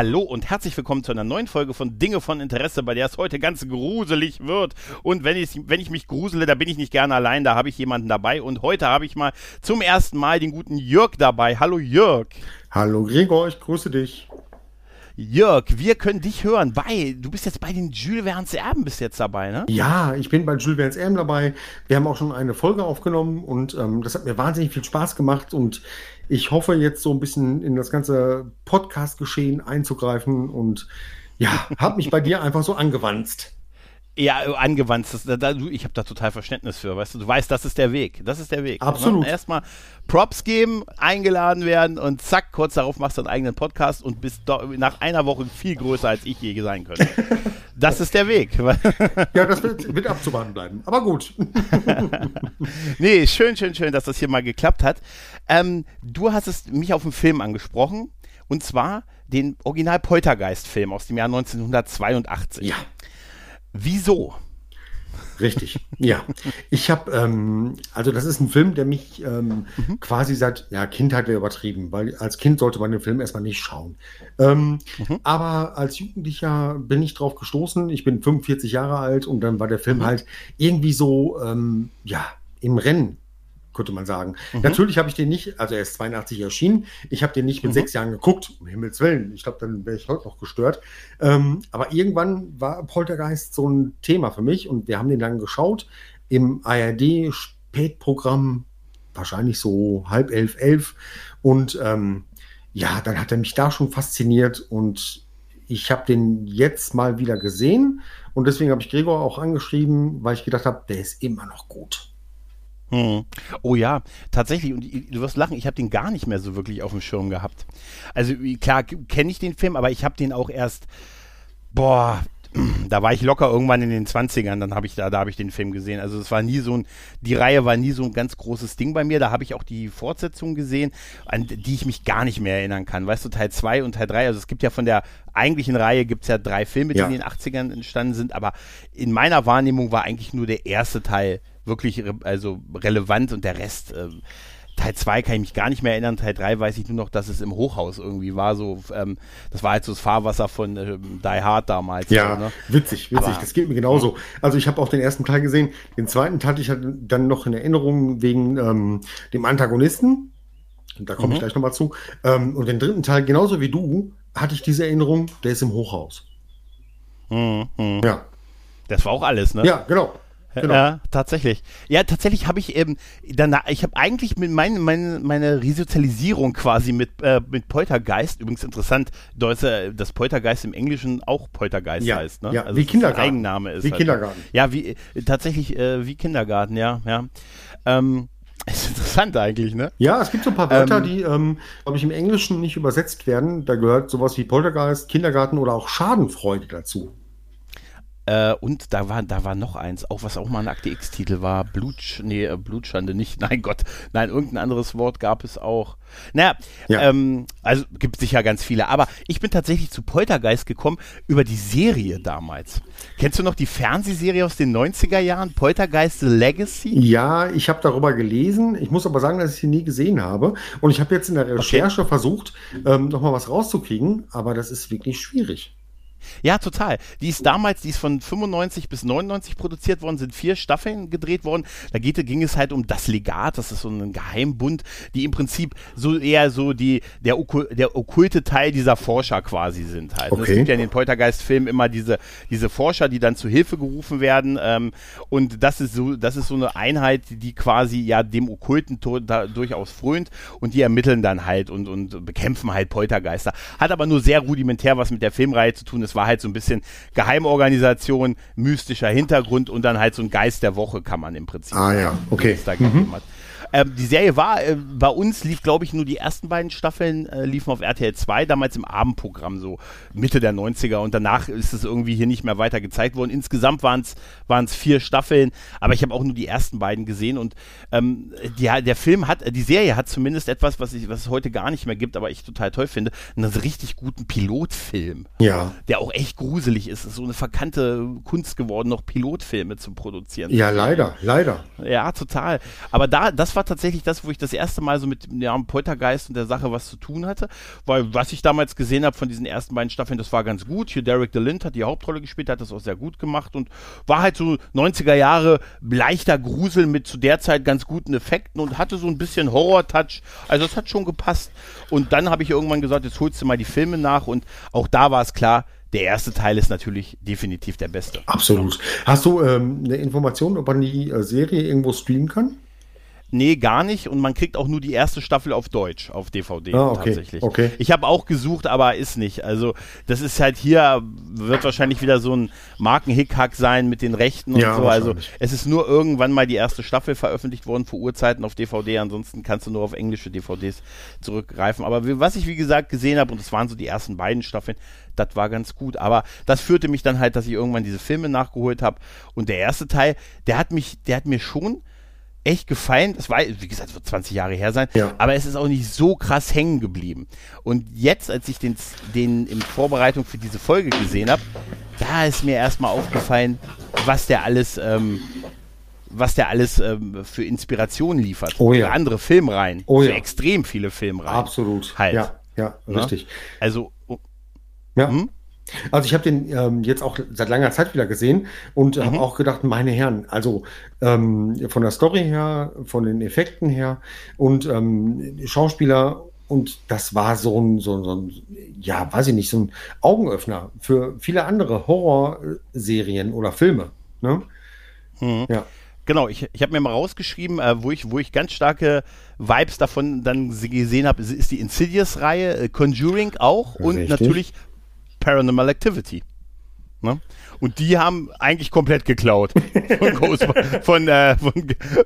Hallo und herzlich willkommen zu einer neuen Folge von Dinge von Interesse, bei der es heute ganz gruselig wird. Und wenn ich, wenn ich mich grusele, da bin ich nicht gerne allein, da habe ich jemanden dabei. Und heute habe ich mal zum ersten Mal den guten Jörg dabei. Hallo Jörg. Hallo Gregor, ich grüße dich. Jörg, wir können dich hören bei, du bist jetzt bei den Jules Verne's Erben bis jetzt dabei, ne? Ja, ich bin bei Jules Verne's Erben dabei. Wir haben auch schon eine Folge aufgenommen und ähm, das hat mir wahnsinnig viel Spaß gemacht und ich hoffe jetzt so ein bisschen in das ganze Podcast-Geschehen einzugreifen und ja, habe mich bei dir einfach so angewandt. Ja, angewandt. Das, da, da, ich habe da total Verständnis für, weißt du. Du weißt, das ist der Weg. Das ist der Weg. Absolut. Ne? Erstmal Props geben, eingeladen werden und zack, kurz darauf machst du einen eigenen Podcast und bist nach einer Woche viel größer, als ich je sein könnte. Das ist der Weg. ja, das wird, wird abzuwarten bleiben. Aber gut. nee, schön, schön, schön, dass das hier mal geklappt hat. Ähm, du hast es mich auf einen Film angesprochen. Und zwar den Original Poltergeist-Film aus dem Jahr 1982. Ja. Wieso? Richtig, ja. Ich habe, ähm, also das ist ein Film, der mich ähm, mhm. quasi seit, ja, Kindheit wäre übertrieben, weil als Kind sollte man den Film erstmal nicht schauen. Ähm, mhm. Aber als Jugendlicher bin ich drauf gestoßen. Ich bin 45 Jahre alt und dann war der Film mhm. halt irgendwie so, ähm, ja, im Rennen könnte man sagen. Mhm. Natürlich habe ich den nicht, also er ist 82 erschienen, ich habe den nicht mit mhm. sechs Jahren geguckt, um Himmels Willen. Ich glaube, dann wäre ich heute noch gestört. Ähm, aber irgendwann war Poltergeist so ein Thema für mich und wir haben den dann geschaut im ARD-Spätprogramm, wahrscheinlich so halb elf, elf. Und ähm, ja, dann hat er mich da schon fasziniert und ich habe den jetzt mal wieder gesehen und deswegen habe ich Gregor auch angeschrieben, weil ich gedacht habe, der ist immer noch gut. Hm. Oh ja, tatsächlich. Und du wirst lachen, ich habe den gar nicht mehr so wirklich auf dem Schirm gehabt. Also klar kenne ich den Film, aber ich habe den auch erst, boah, da war ich locker irgendwann in den 20ern, dann habe ich da, da habe ich den Film gesehen. Also es war nie so ein, die Reihe war nie so ein ganz großes Ding bei mir. Da habe ich auch die Fortsetzung gesehen, an die ich mich gar nicht mehr erinnern kann. Weißt du, Teil 2 und Teil 3, also es gibt ja von der eigentlichen Reihe gibt es ja drei Filme, die ja. in den 80ern entstanden sind, aber in meiner Wahrnehmung war eigentlich nur der erste Teil wirklich re also relevant und der Rest. Äh, Teil 2 kann ich mich gar nicht mehr erinnern. Teil 3 weiß ich nur noch, dass es im Hochhaus irgendwie war. So, ähm, das war halt so das Fahrwasser von ähm, Die Hard damals. Ja, so, ne? witzig, witzig. Aber, das geht mir genauso. Also ich habe auch den ersten Teil gesehen. Den zweiten hatte ich halt dann noch in Erinnerung wegen ähm, dem Antagonisten. Da komme mhm. ich gleich nochmal zu. Ähm, und den dritten Teil, genauso wie du, hatte ich diese Erinnerung, der ist im Hochhaus. Mhm. Ja. Das war auch alles, ne? Ja, genau. Genau. Ja, tatsächlich. Ja, tatsächlich habe ich eben danach, ich habe eigentlich mit mein, mein, meine Resozialisierung quasi mit, äh, mit Poltergeist, übrigens interessant, dass das Poltergeist im Englischen auch Poltergeist ja, heißt, ne? Ja, also wie Kindergarten. Eigenname ist. Wie halt. Kindergarten. Ja, wie, tatsächlich äh, wie Kindergarten, ja, ja. Ähm, ist interessant eigentlich, ne? Ja, es gibt so ein paar Wörter, ähm, die, ähm, glaube ich, im Englischen nicht übersetzt werden. Da gehört sowas wie Poltergeist, Kindergarten oder auch Schadenfreude dazu. Äh, und da war, da war noch eins, auch was auch mal ein Akte X-Titel war. Blut, nee, äh, Blutschande nicht. Nein, Gott. Nein, irgendein anderes Wort gab es auch. Naja, ja. ähm, also gibt es sicher ganz viele. Aber ich bin tatsächlich zu Poltergeist gekommen über die Serie damals. Kennst du noch die Fernsehserie aus den 90er Jahren? Poltergeist The Legacy? Ja, ich habe darüber gelesen. Ich muss aber sagen, dass ich sie nie gesehen habe. Und ich habe jetzt in der Recherche okay. versucht, ähm, nochmal was rauszukriegen. Aber das ist wirklich schwierig. Ja, total. Die ist damals, die ist von 95 bis 99 produziert worden, sind vier Staffeln gedreht worden. Da geht, ging es halt um das Legat, das ist so ein Geheimbund, die im Prinzip so eher so die, der, der okkulte Teil dieser Forscher quasi sind halt. Okay. Es gibt ja in den Poltergeist-Filmen immer diese, diese Forscher, die dann zu Hilfe gerufen werden. Ähm, und das ist so, das ist so eine Einheit, die quasi ja dem okkulten Tod da durchaus frönt und die ermitteln dann halt und, und bekämpfen halt Poltergeister. Hat aber nur sehr rudimentär was mit der Filmreihe zu tun. Es war halt so ein bisschen Geheimorganisation, mystischer Hintergrund und dann halt so ein Geist der Woche kann man im Prinzip. Ah ja, okay. Mhm. Ähm, die Serie war, äh, bei uns lief, glaube ich, nur die ersten beiden Staffeln äh, liefen auf RTL 2, damals im Abendprogramm, so Mitte der 90er. Und danach ist es irgendwie hier nicht mehr weiter gezeigt worden. Insgesamt waren es vier Staffeln, aber ich habe auch nur die ersten beiden gesehen. Und ähm, die, der Film hat, die Serie hat zumindest etwas, was, ich, was es heute gar nicht mehr gibt, aber ich total toll finde, einen richtig guten Pilotfilm. Ja. Der auch echt gruselig ist. Es ist so eine verkannte Kunst geworden, noch Pilotfilme zu produzieren. Ja, leider, leider. Ja, total. Aber da, das war tatsächlich das, wo ich das erste Mal so mit ja, dem Poltergeist und der Sache was zu tun hatte. Weil was ich damals gesehen habe von diesen ersten beiden Staffeln, das war ganz gut. Hier Derek DeLint hat die Hauptrolle gespielt, hat das auch sehr gut gemacht und war halt so 90er Jahre leichter Grusel mit zu der Zeit ganz guten Effekten und hatte so ein bisschen Horror-Touch. Also es hat schon gepasst. Und dann habe ich irgendwann gesagt, jetzt holst du mal die Filme nach und auch da war es klar, der erste Teil ist natürlich definitiv der beste. Absolut. Hast du ähm, eine Information, ob man die äh, Serie irgendwo streamen kann? Nee, gar nicht. Und man kriegt auch nur die erste Staffel auf Deutsch, auf DVD ah, okay, tatsächlich. Okay. Ich habe auch gesucht, aber ist nicht. Also, das ist halt hier, wird wahrscheinlich wieder so ein Markenhickhack sein mit den Rechten und Ja, so. Also, es ist nur irgendwann mal die erste Staffel veröffentlicht worden vor Urzeiten auf DVD. Ansonsten kannst du nur auf englische DVDs zurückgreifen. Aber was ich, wie gesagt, gesehen habe, und es waren so die ersten beiden Staffeln, das war ganz gut. Aber das führte mich dann halt, dass ich irgendwann diese Filme nachgeholt habe. Und der erste Teil, der hat mich, der hat mir schon echt gefallen. Das war, wie gesagt, es wird 20 Jahre her sein, Ja. aber es ist auch nicht so krass hängen geblieben. Und jetzt, als ich den, den in Vorbereitung für diese Folge gesehen habe, da ist mir erstmal aufgefallen, was der alles, ähm, was der alles ähm, für Inspiration liefert. Oh ja. Für andere Filmreihen. Oh für ja. extrem viele Filmreihen. Absolut. Halt. Ja, ja, Ne? richtig. Also, oh, Ja. Hm? Also ich habe den ähm, jetzt auch seit langer Zeit wieder gesehen und Mhm. habe auch gedacht, meine Herren, also ähm, von der Story her, von den Effekten her und ähm, Schauspieler und das war so ein, so, ein- so ein, ja, weiß ich nicht, so ein Augenöffner für viele andere Horrorserien oder Filme. Ne? hm. Ja. Genau, ich, ich habe mir mal rausgeschrieben, äh, wo, ich, wo ich ganz starke Vibes davon dann gesehen habe, ist, die Insidious-Reihe, äh, Conjuring auch und Richtig. natürlich Paranormal Activity. Ne? Und die haben eigentlich komplett geklaut von, Ghost, von, äh, von,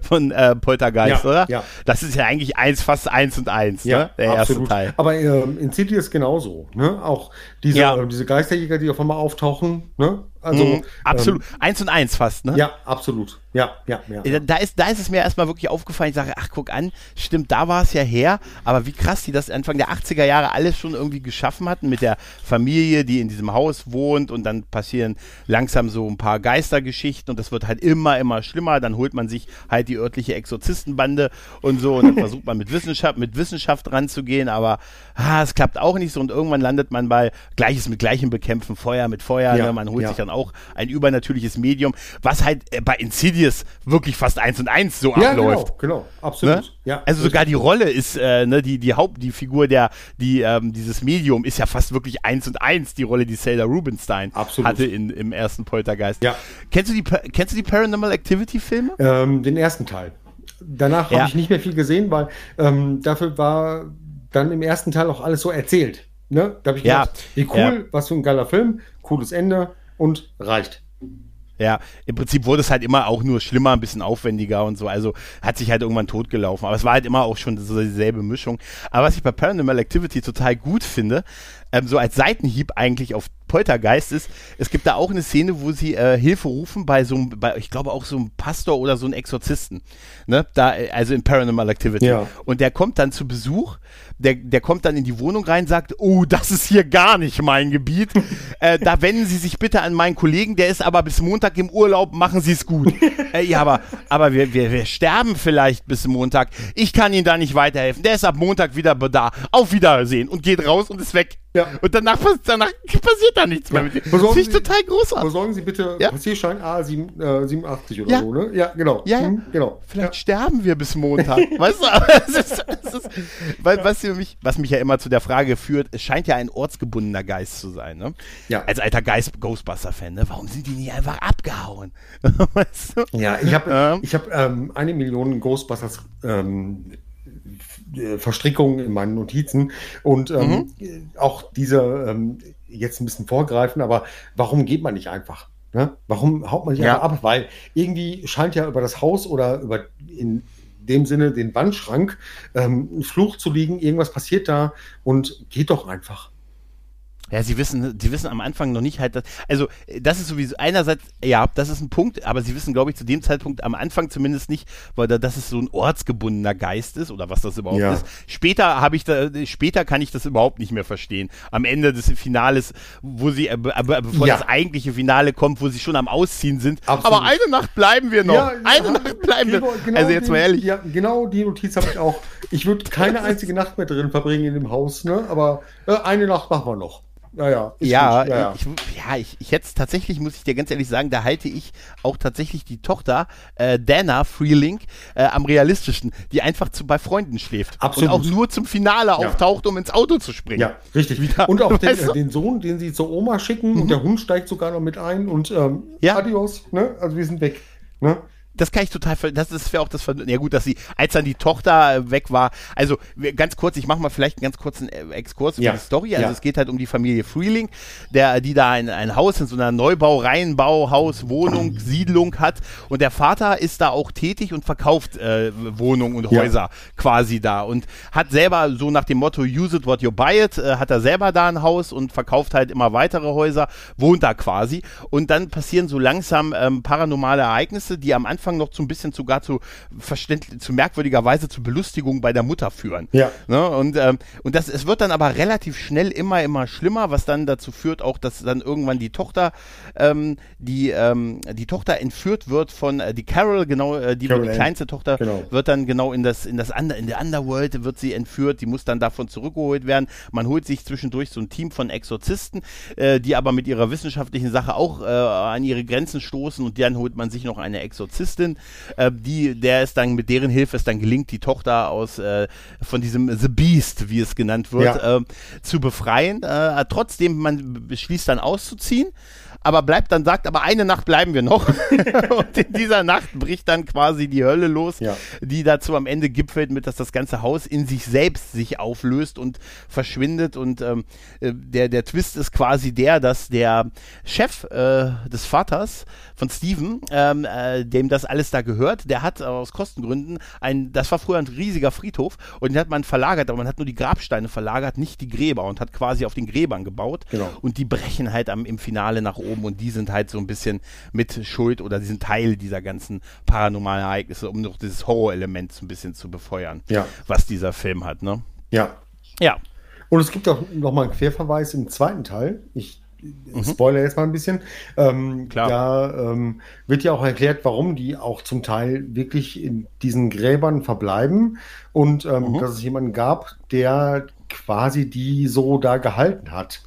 von äh, Poltergeist, Ja, oder? ja. Das ist ja eigentlich eins, fast eins und eins, ne? der erste Teil. Aber ähm, Insidious genauso. Ne? Auch diese, Ja. äh, diese Geisterjäger, die auf einmal auftauchen. Ne? Also, Mhm, absolut. Ähm, eins und eins fast, ne? ja, absolut. Ja, ja, ja. Äh, Da ist, da ist es mir erstmal wirklich aufgefallen. Ich sage, ach, guck an, stimmt, da war es ja her. Aber wie krass die das Anfang der 80er Jahre alles schon irgendwie geschaffen hatten mit der Familie, die in diesem Haus wohnt. Und dann passieren langsam so ein paar Geistergeschichten und das wird halt immer, immer schlimmer. Dann holt man sich halt die örtliche Exorzistenbande und so. Und dann versucht man mit Wissenschaft, mit Wissenschaft ranzugehen. Aber ah, es klappt auch nicht so. Und irgendwann landet man bei Gleiches mit Gleichem bekämpfen, Feuer mit Feuer. Ja, ne? Man holt ja. sich dann auch ein übernatürliches Medium, was halt äh, bei Insidious wirklich fast eins und eins so ja, abläuft. genau, genau, absolut. Ne? Ja, also sogar die Rolle ist, äh, ne, die, die Haupt, die Figur der, die, ähm, dieses Medium ist ja fast wirklich eins und eins, die Rolle, die Sailor Rubenstein Absolut. hatte in, im ersten Poltergeist. Ja. Kennst du die, kennst du die Paranormal Activity Filme? Ähm, den ersten Teil. Danach Ja. habe ich nicht mehr viel gesehen, weil ähm, dafür war dann im ersten Teil auch alles so erzählt. Ne? Da habe ich Ja. gedacht, wie cool, Ja. was für ein geiler Film, cooles Ende und reicht. Ja, im Prinzip wurde es halt immer auch nur schlimmer, ein bisschen aufwendiger und so. Also hat sich halt irgendwann totgelaufen. Aber es war halt immer auch schon so dieselbe Mischung. Aber was ich bei Paranormal Activity total gut finde, ähm, so als Seitenhieb eigentlich auf Poltergeist ist, es gibt da auch eine Szene, wo sie äh, Hilfe rufen bei so einem, bei, ich glaube auch so einem Pastor oder so einem Exorzisten. Ne? Da, äh, also in Paranormal Activity. Ja. Und der kommt dann zu Besuch, der, der kommt dann in die Wohnung rein, sagt, oh, das ist hier gar nicht mein Gebiet. äh, da wenden Sie sich bitte an meinen Kollegen, der ist aber bis Montag im Urlaub, machen Sie es gut. äh, ja, aber, aber wir, wir, wir sterben vielleicht bis Montag. Ich kann Ihnen da nicht weiterhelfen. Der ist ab Montag wieder da. Auf Wiedersehen und geht raus und ist weg. Ja. Und danach, danach passiert da nichts mehr Ja. mit dem. Das Sie- total großartig. Besorgen Sie bitte Ja. Passierschein A87 oder Ja. so, ne? Ja, genau. Ja. Mhm, genau. Vielleicht sterben wir bis Montag. weißt du, aber es ist, es ist, weil, was, für mich, was mich ja immer zu der Frage führt, es scheint ja ein ortsgebundener Geist zu sein. Ne? Ja. Als alter Geist Ghostbuster-Fan, ne? warum sind die nicht einfach abgehauen? weißt du? Ja, ich habe ich hab, ähm, eine Million Ghostbusters ähm, äh, Verstrickungen in meinen Notizen und ähm, auch diese ähm, jetzt ein bisschen vorgreifen, aber warum geht man nicht einfach? Ne? Warum haut man nicht Ja. einfach ab? Weil irgendwie scheint ja über das Haus oder über in dem Sinne den Wandschrank, ähm, Fluch zu liegen, irgendwas passiert da und geht doch einfach. Ja, sie wissen, sie wissen am Anfang noch nicht halt, dass, also das ist sowieso einerseits, ja, das ist ein Punkt, aber sie wissen, glaube ich, zu dem Zeitpunkt am Anfang zumindest nicht, weil da, dass es so ein ortsgebundener Geist ist oder was das überhaupt ja. ist. Später habe ich da, später kann ich das überhaupt nicht mehr verstehen. Am Ende des Finales, wo sie, äh, bevor ja. das eigentliche Finale kommt, wo sie schon am Ausziehen sind. Absolut. Aber eine Nacht bleiben wir noch. Ja, eine Nacht bleiben wir. Genau also jetzt mal ehrlich. Ja, genau die Notiz habe ich auch. Ich würde keine einzige Nacht mehr drin verbringen in dem Haus, ne? Aber äh, eine Nacht machen wir noch. Ja, ja. Ja, ja. Ich, ja, ich, ich jetzt tatsächlich, muss ich dir ganz ehrlich sagen, da halte ich auch tatsächlich die Tochter äh, Dana Freelink äh, am realistischsten, die einfach zu, bei Freunden schläft. Absolut. Und auch nur zum Finale ja. auftaucht, um ins Auto zu springen. Ja, richtig. Wieder. Und auch den, den, Sohn, den sie zur Oma schicken mhm. und der Hund steigt sogar noch mit ein und ähm, ja. adios, ne? Also wir sind weg. Ne? Das kann ich total, das ist für auch das, ja gut, dass sie, als dann die Tochter äh, weg war, also ganz kurz, ich mache mal vielleicht einen ganz kurzen äh, Exkurs ja. für die Story, also ja. es geht halt um die Familie Freeling, der, die da ein, ein Haus in so einer Neubau, Reihenbau, Haus, Wohnung, Siedlung hat und der Vater ist da auch tätig und verkauft äh, Wohnungen und Häuser ja. quasi da und hat selber so nach dem Motto use it what you buy it, äh, hat er selber da ein Haus und verkauft halt immer weitere Häuser, wohnt da quasi und dann passieren so langsam ähm, paranormale Ereignisse, die am Anfang Anfang noch zu ein bisschen sogar zu verständlich, zu merkwürdiger Weise zu Belustigung bei der Mutter führen. Ja. Ne? Und, ähm, und das, es wird dann aber relativ schnell immer, immer schlimmer, was dann dazu führt, auch, dass dann irgendwann die Tochter, ähm, die, ähm, die Tochter entführt wird von, äh, die Carol, genau, äh, die, Carol die kleinste Tochter, genau. wird dann genau in das, in das Under, in der Underworld wird sie entführt, die muss dann davon zurückgeholt werden. Man holt sich zwischendurch so ein Team von Exorzisten, äh, die aber mit ihrer wissenschaftlichen Sache auch äh, an ihre Grenzen stoßen und dann holt man sich noch eine Exorzistin Polizistin, äh, die, der ist dann, mit deren Hilfe es dann gelingt, die Tochter aus äh, von diesem The Beast, wie es genannt wird, ja. äh, zu befreien. Äh, trotzdem, man beschließt dann auszuziehen aber bleibt dann, sagt, aber eine Nacht bleiben wir noch. und in dieser Nacht bricht dann quasi die Hölle los, ja. die dazu am Ende gipfelt mit, dass das ganze Haus in sich selbst sich auflöst und verschwindet. Und ähm, äh, der, der Twist ist quasi der, dass der Chef äh, des Vaters von Steven, ähm, äh, dem das alles da gehört, der hat aus Kostengründen ein, das war früher ein riesiger Friedhof und den hat man verlagert, aber man hat nur die Grabsteine verlagert, nicht die Gräber und hat quasi auf den Gräbern gebaut. Genau. Und die brechen halt am, im Finale nach oben oben und die sind halt so ein bisschen mit Schuld oder die sind Teil dieser ganzen paranormalen Ereignisse, um noch dieses Horror-Element so ein bisschen zu befeuern, ja. was dieser Film hat, ne? Ja. Ja. Und es gibt auch nochmal einen Querverweis im zweiten Teil. Ich mhm. spoiler jetzt mal ein bisschen. Ähm, Klar. Da ähm, wird ja auch erklärt, warum die auch zum Teil wirklich in diesen Gräbern verbleiben und ähm, mhm. dass es jemanden gab, der quasi die so da gehalten hat.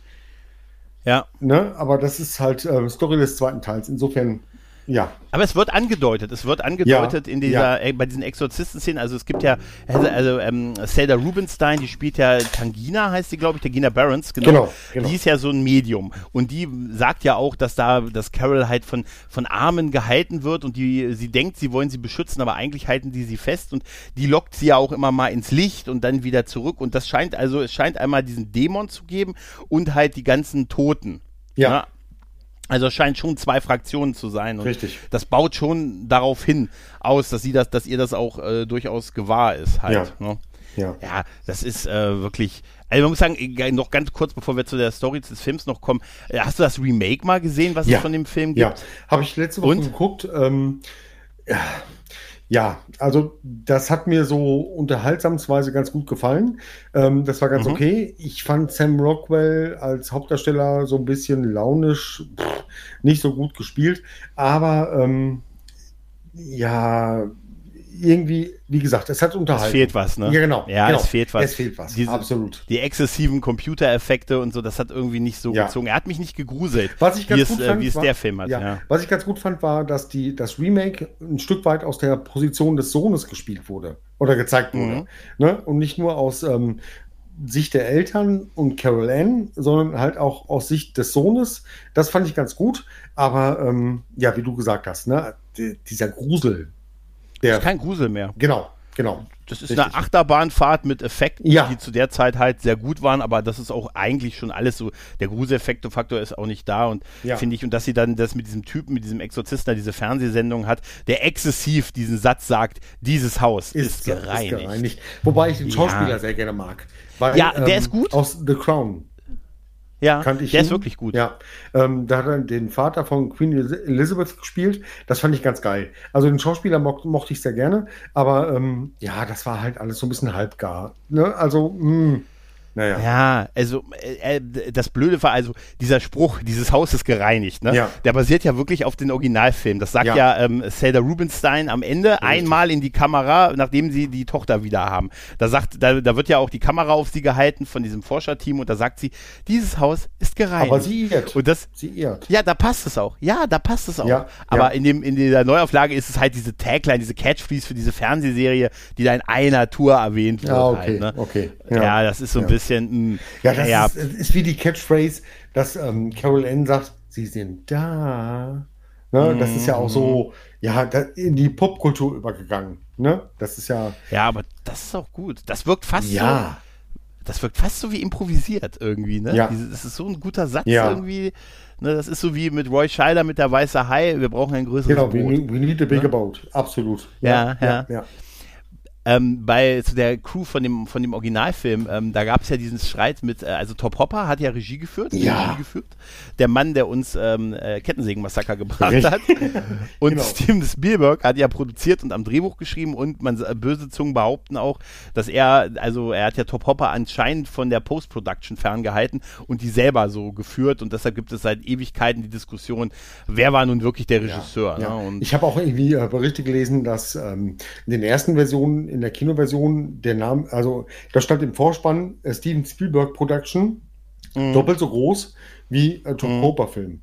Ja. Ne? Aber das ist halt äh, Story des zweiten Teils. Insofern, ja. Aber es wird angedeutet, es wird angedeutet ja, in dieser, ja. bei diesen Exorzisten-Szenen, also es gibt ja, also, also ähm, Zelda Rubinstein, die spielt ja Tangina, heißt die, glaube ich, Tangina Barons, genau. Genau, genau. Die ist ja so ein Medium und die sagt ja auch, dass da, dass Carol halt von, von Armen gehalten wird und die, sie denkt, sie wollen sie beschützen, aber eigentlich halten die sie fest und die lockt sie ja auch immer mal ins Licht und dann wieder zurück und das scheint also, es scheint einmal diesen Dämon zu geben und halt die ganzen Toten. Ja. ja. Also es scheint schon zwei Fraktionen zu sein. Und Richtig. Das baut schon darauf hin aus, dass sie das, dass ihr das auch äh, durchaus gewahr ist halt. Ja. Ne? Ja. ja, das ist äh, wirklich. Also man muss sagen, noch ganz kurz, bevor wir zu der Story des Films noch kommen, äh, hast du das Remake mal gesehen, was ja. es von dem Film gibt? Ja, habe ich letzte Woche Und? geguckt. Ähm, ja, ja, also das hat mir so unterhaltsamsweise ganz gut gefallen. Ähm, das war ganz mhm. okay. Ich fand Sam Rockwell als Hauptdarsteller so ein bisschen launisch, pff, nicht so gut gespielt. Aber ähm, ja, irgendwie, wie gesagt, es hat unterhalten. Es fehlt was, ne? Ja, genau. Ja, genau. es fehlt was. Es fehlt was, Diese, absolut. Die exzessiven Computereffekte und so, das hat irgendwie nicht so ja. gezogen. Er hat mich nicht gegruselt, was ich ganz wie gut es, fand, äh, wie es war, der Film hat. Ja. ja. Was ich ganz gut fand, war, dass die, das Remake ein Stück weit aus der Position des Sohnes gespielt wurde oder gezeigt wurde. Mhm. Ne? Und nicht nur aus ähm, Sicht der Eltern und Carol Ann, sondern halt auch aus Sicht des Sohnes. Das fand ich ganz gut. Aber ähm, ja, wie du gesagt hast, ne, dieser Grusel, der, ist kein Grusel mehr. Genau. genau. Das ist Richtig. eine Achterbahnfahrt mit Effekten, ja. die zu der Zeit halt sehr gut waren, aber das ist auch eigentlich schon alles so. Der Gruseleffektor ist auch nicht da und ja. finde ich, und dass sie dann das mit diesem Typen, mit diesem Exorzisten, diese Fernsehsendung hat, der exzessiv diesen Satz sagt, dieses Haus ist, ist gereinigt. Ist gereinigt. Wobei ich den Schauspieler ja. sehr gerne mag. Weil, ja, der ähm, ist gut. Aus The Crown. Ja, der ihn. ist wirklich gut. Ja, ähm, da hat er den Vater von Queen Elizabeth gespielt. Das fand ich ganz geil. Also den Schauspieler mo mochte ich sehr gerne, aber ähm, ja, das war halt alles so ein bisschen halbgar. Ne? Also, mh. Naja. Ja, also äh, äh, das Blöde war also dieser Spruch, dieses Haus ist gereinigt, ne? Ja. Der basiert ja wirklich auf den Originalfilm. Das sagt ja, ja ähm, Zelda Rubinstein am Ende Richtig. einmal in die Kamera, nachdem sie die Tochter wieder haben. Da sagt, da, da wird ja auch die Kamera auf sie gehalten von diesem Forscherteam und da sagt sie, dieses Haus ist gereinigt. Aber sie irrt. Und das, sie irrt. Ja, da passt es auch. Ja, da passt es auch. Ja, Aber in dem in der Neuauflage ist es halt diese Tagline, diese Catchphrase für diese Fernsehserie, die da in einer Tour erwähnt wird. Ja, okay, halt, ne? okay. Ja. ja. das ist so ein bisschen bisschen. Mh, hm, ja, das ja. Ist, ist, wie die Catchphrase, dass ähm, Carol Ann sagt, sie sind da. Ne? Das ist ja auch so, ja, in die Popkultur übergegangen. Ne? Das ist ja. Ja, aber das ist auch gut. Das wirkt fast ja. so. Das wirkt fast so wie improvisiert irgendwie, ne? Ja. Das ist so ein guter Satz ja. irgendwie. Ne, das ist so wie mit Roy Scheider mit der Weiße Hai. Wir brauchen ein größeres genau, Boot. Genau, we, we need a bigger ne? boat. Absolut. Ja, ja. ja. ja ähm, bei zu der Crew von dem von dem Originalfilm, ähm, da gab es ja diesen Streit mit, äh, also Top Hopper hat ja Regie geführt, ja. Regie geführt, der Mann, der uns ähm, äh, Kettensägen-Massaker gebracht Richtig. hat, und genau. Steven Spielberg hat ja produziert und am Drehbuch geschrieben und man äh, böse Zungen behaupten auch, dass er, also er hat ja Top Hopper anscheinend von der Post-Production ferngehalten und die selber so geführt und deshalb gibt es seit Ewigkeiten die Diskussion, wer war nun wirklich der Regisseur. Ja, ja. Ne? ich habe auch irgendwie äh, Berichte gelesen, dass ähm, in den ersten Versionen in der Kinoversion der Name, also da stand im Vorspann äh, Steven Spielberg Production, mhm. doppelt so groß wie äh, Tom mhm. Film.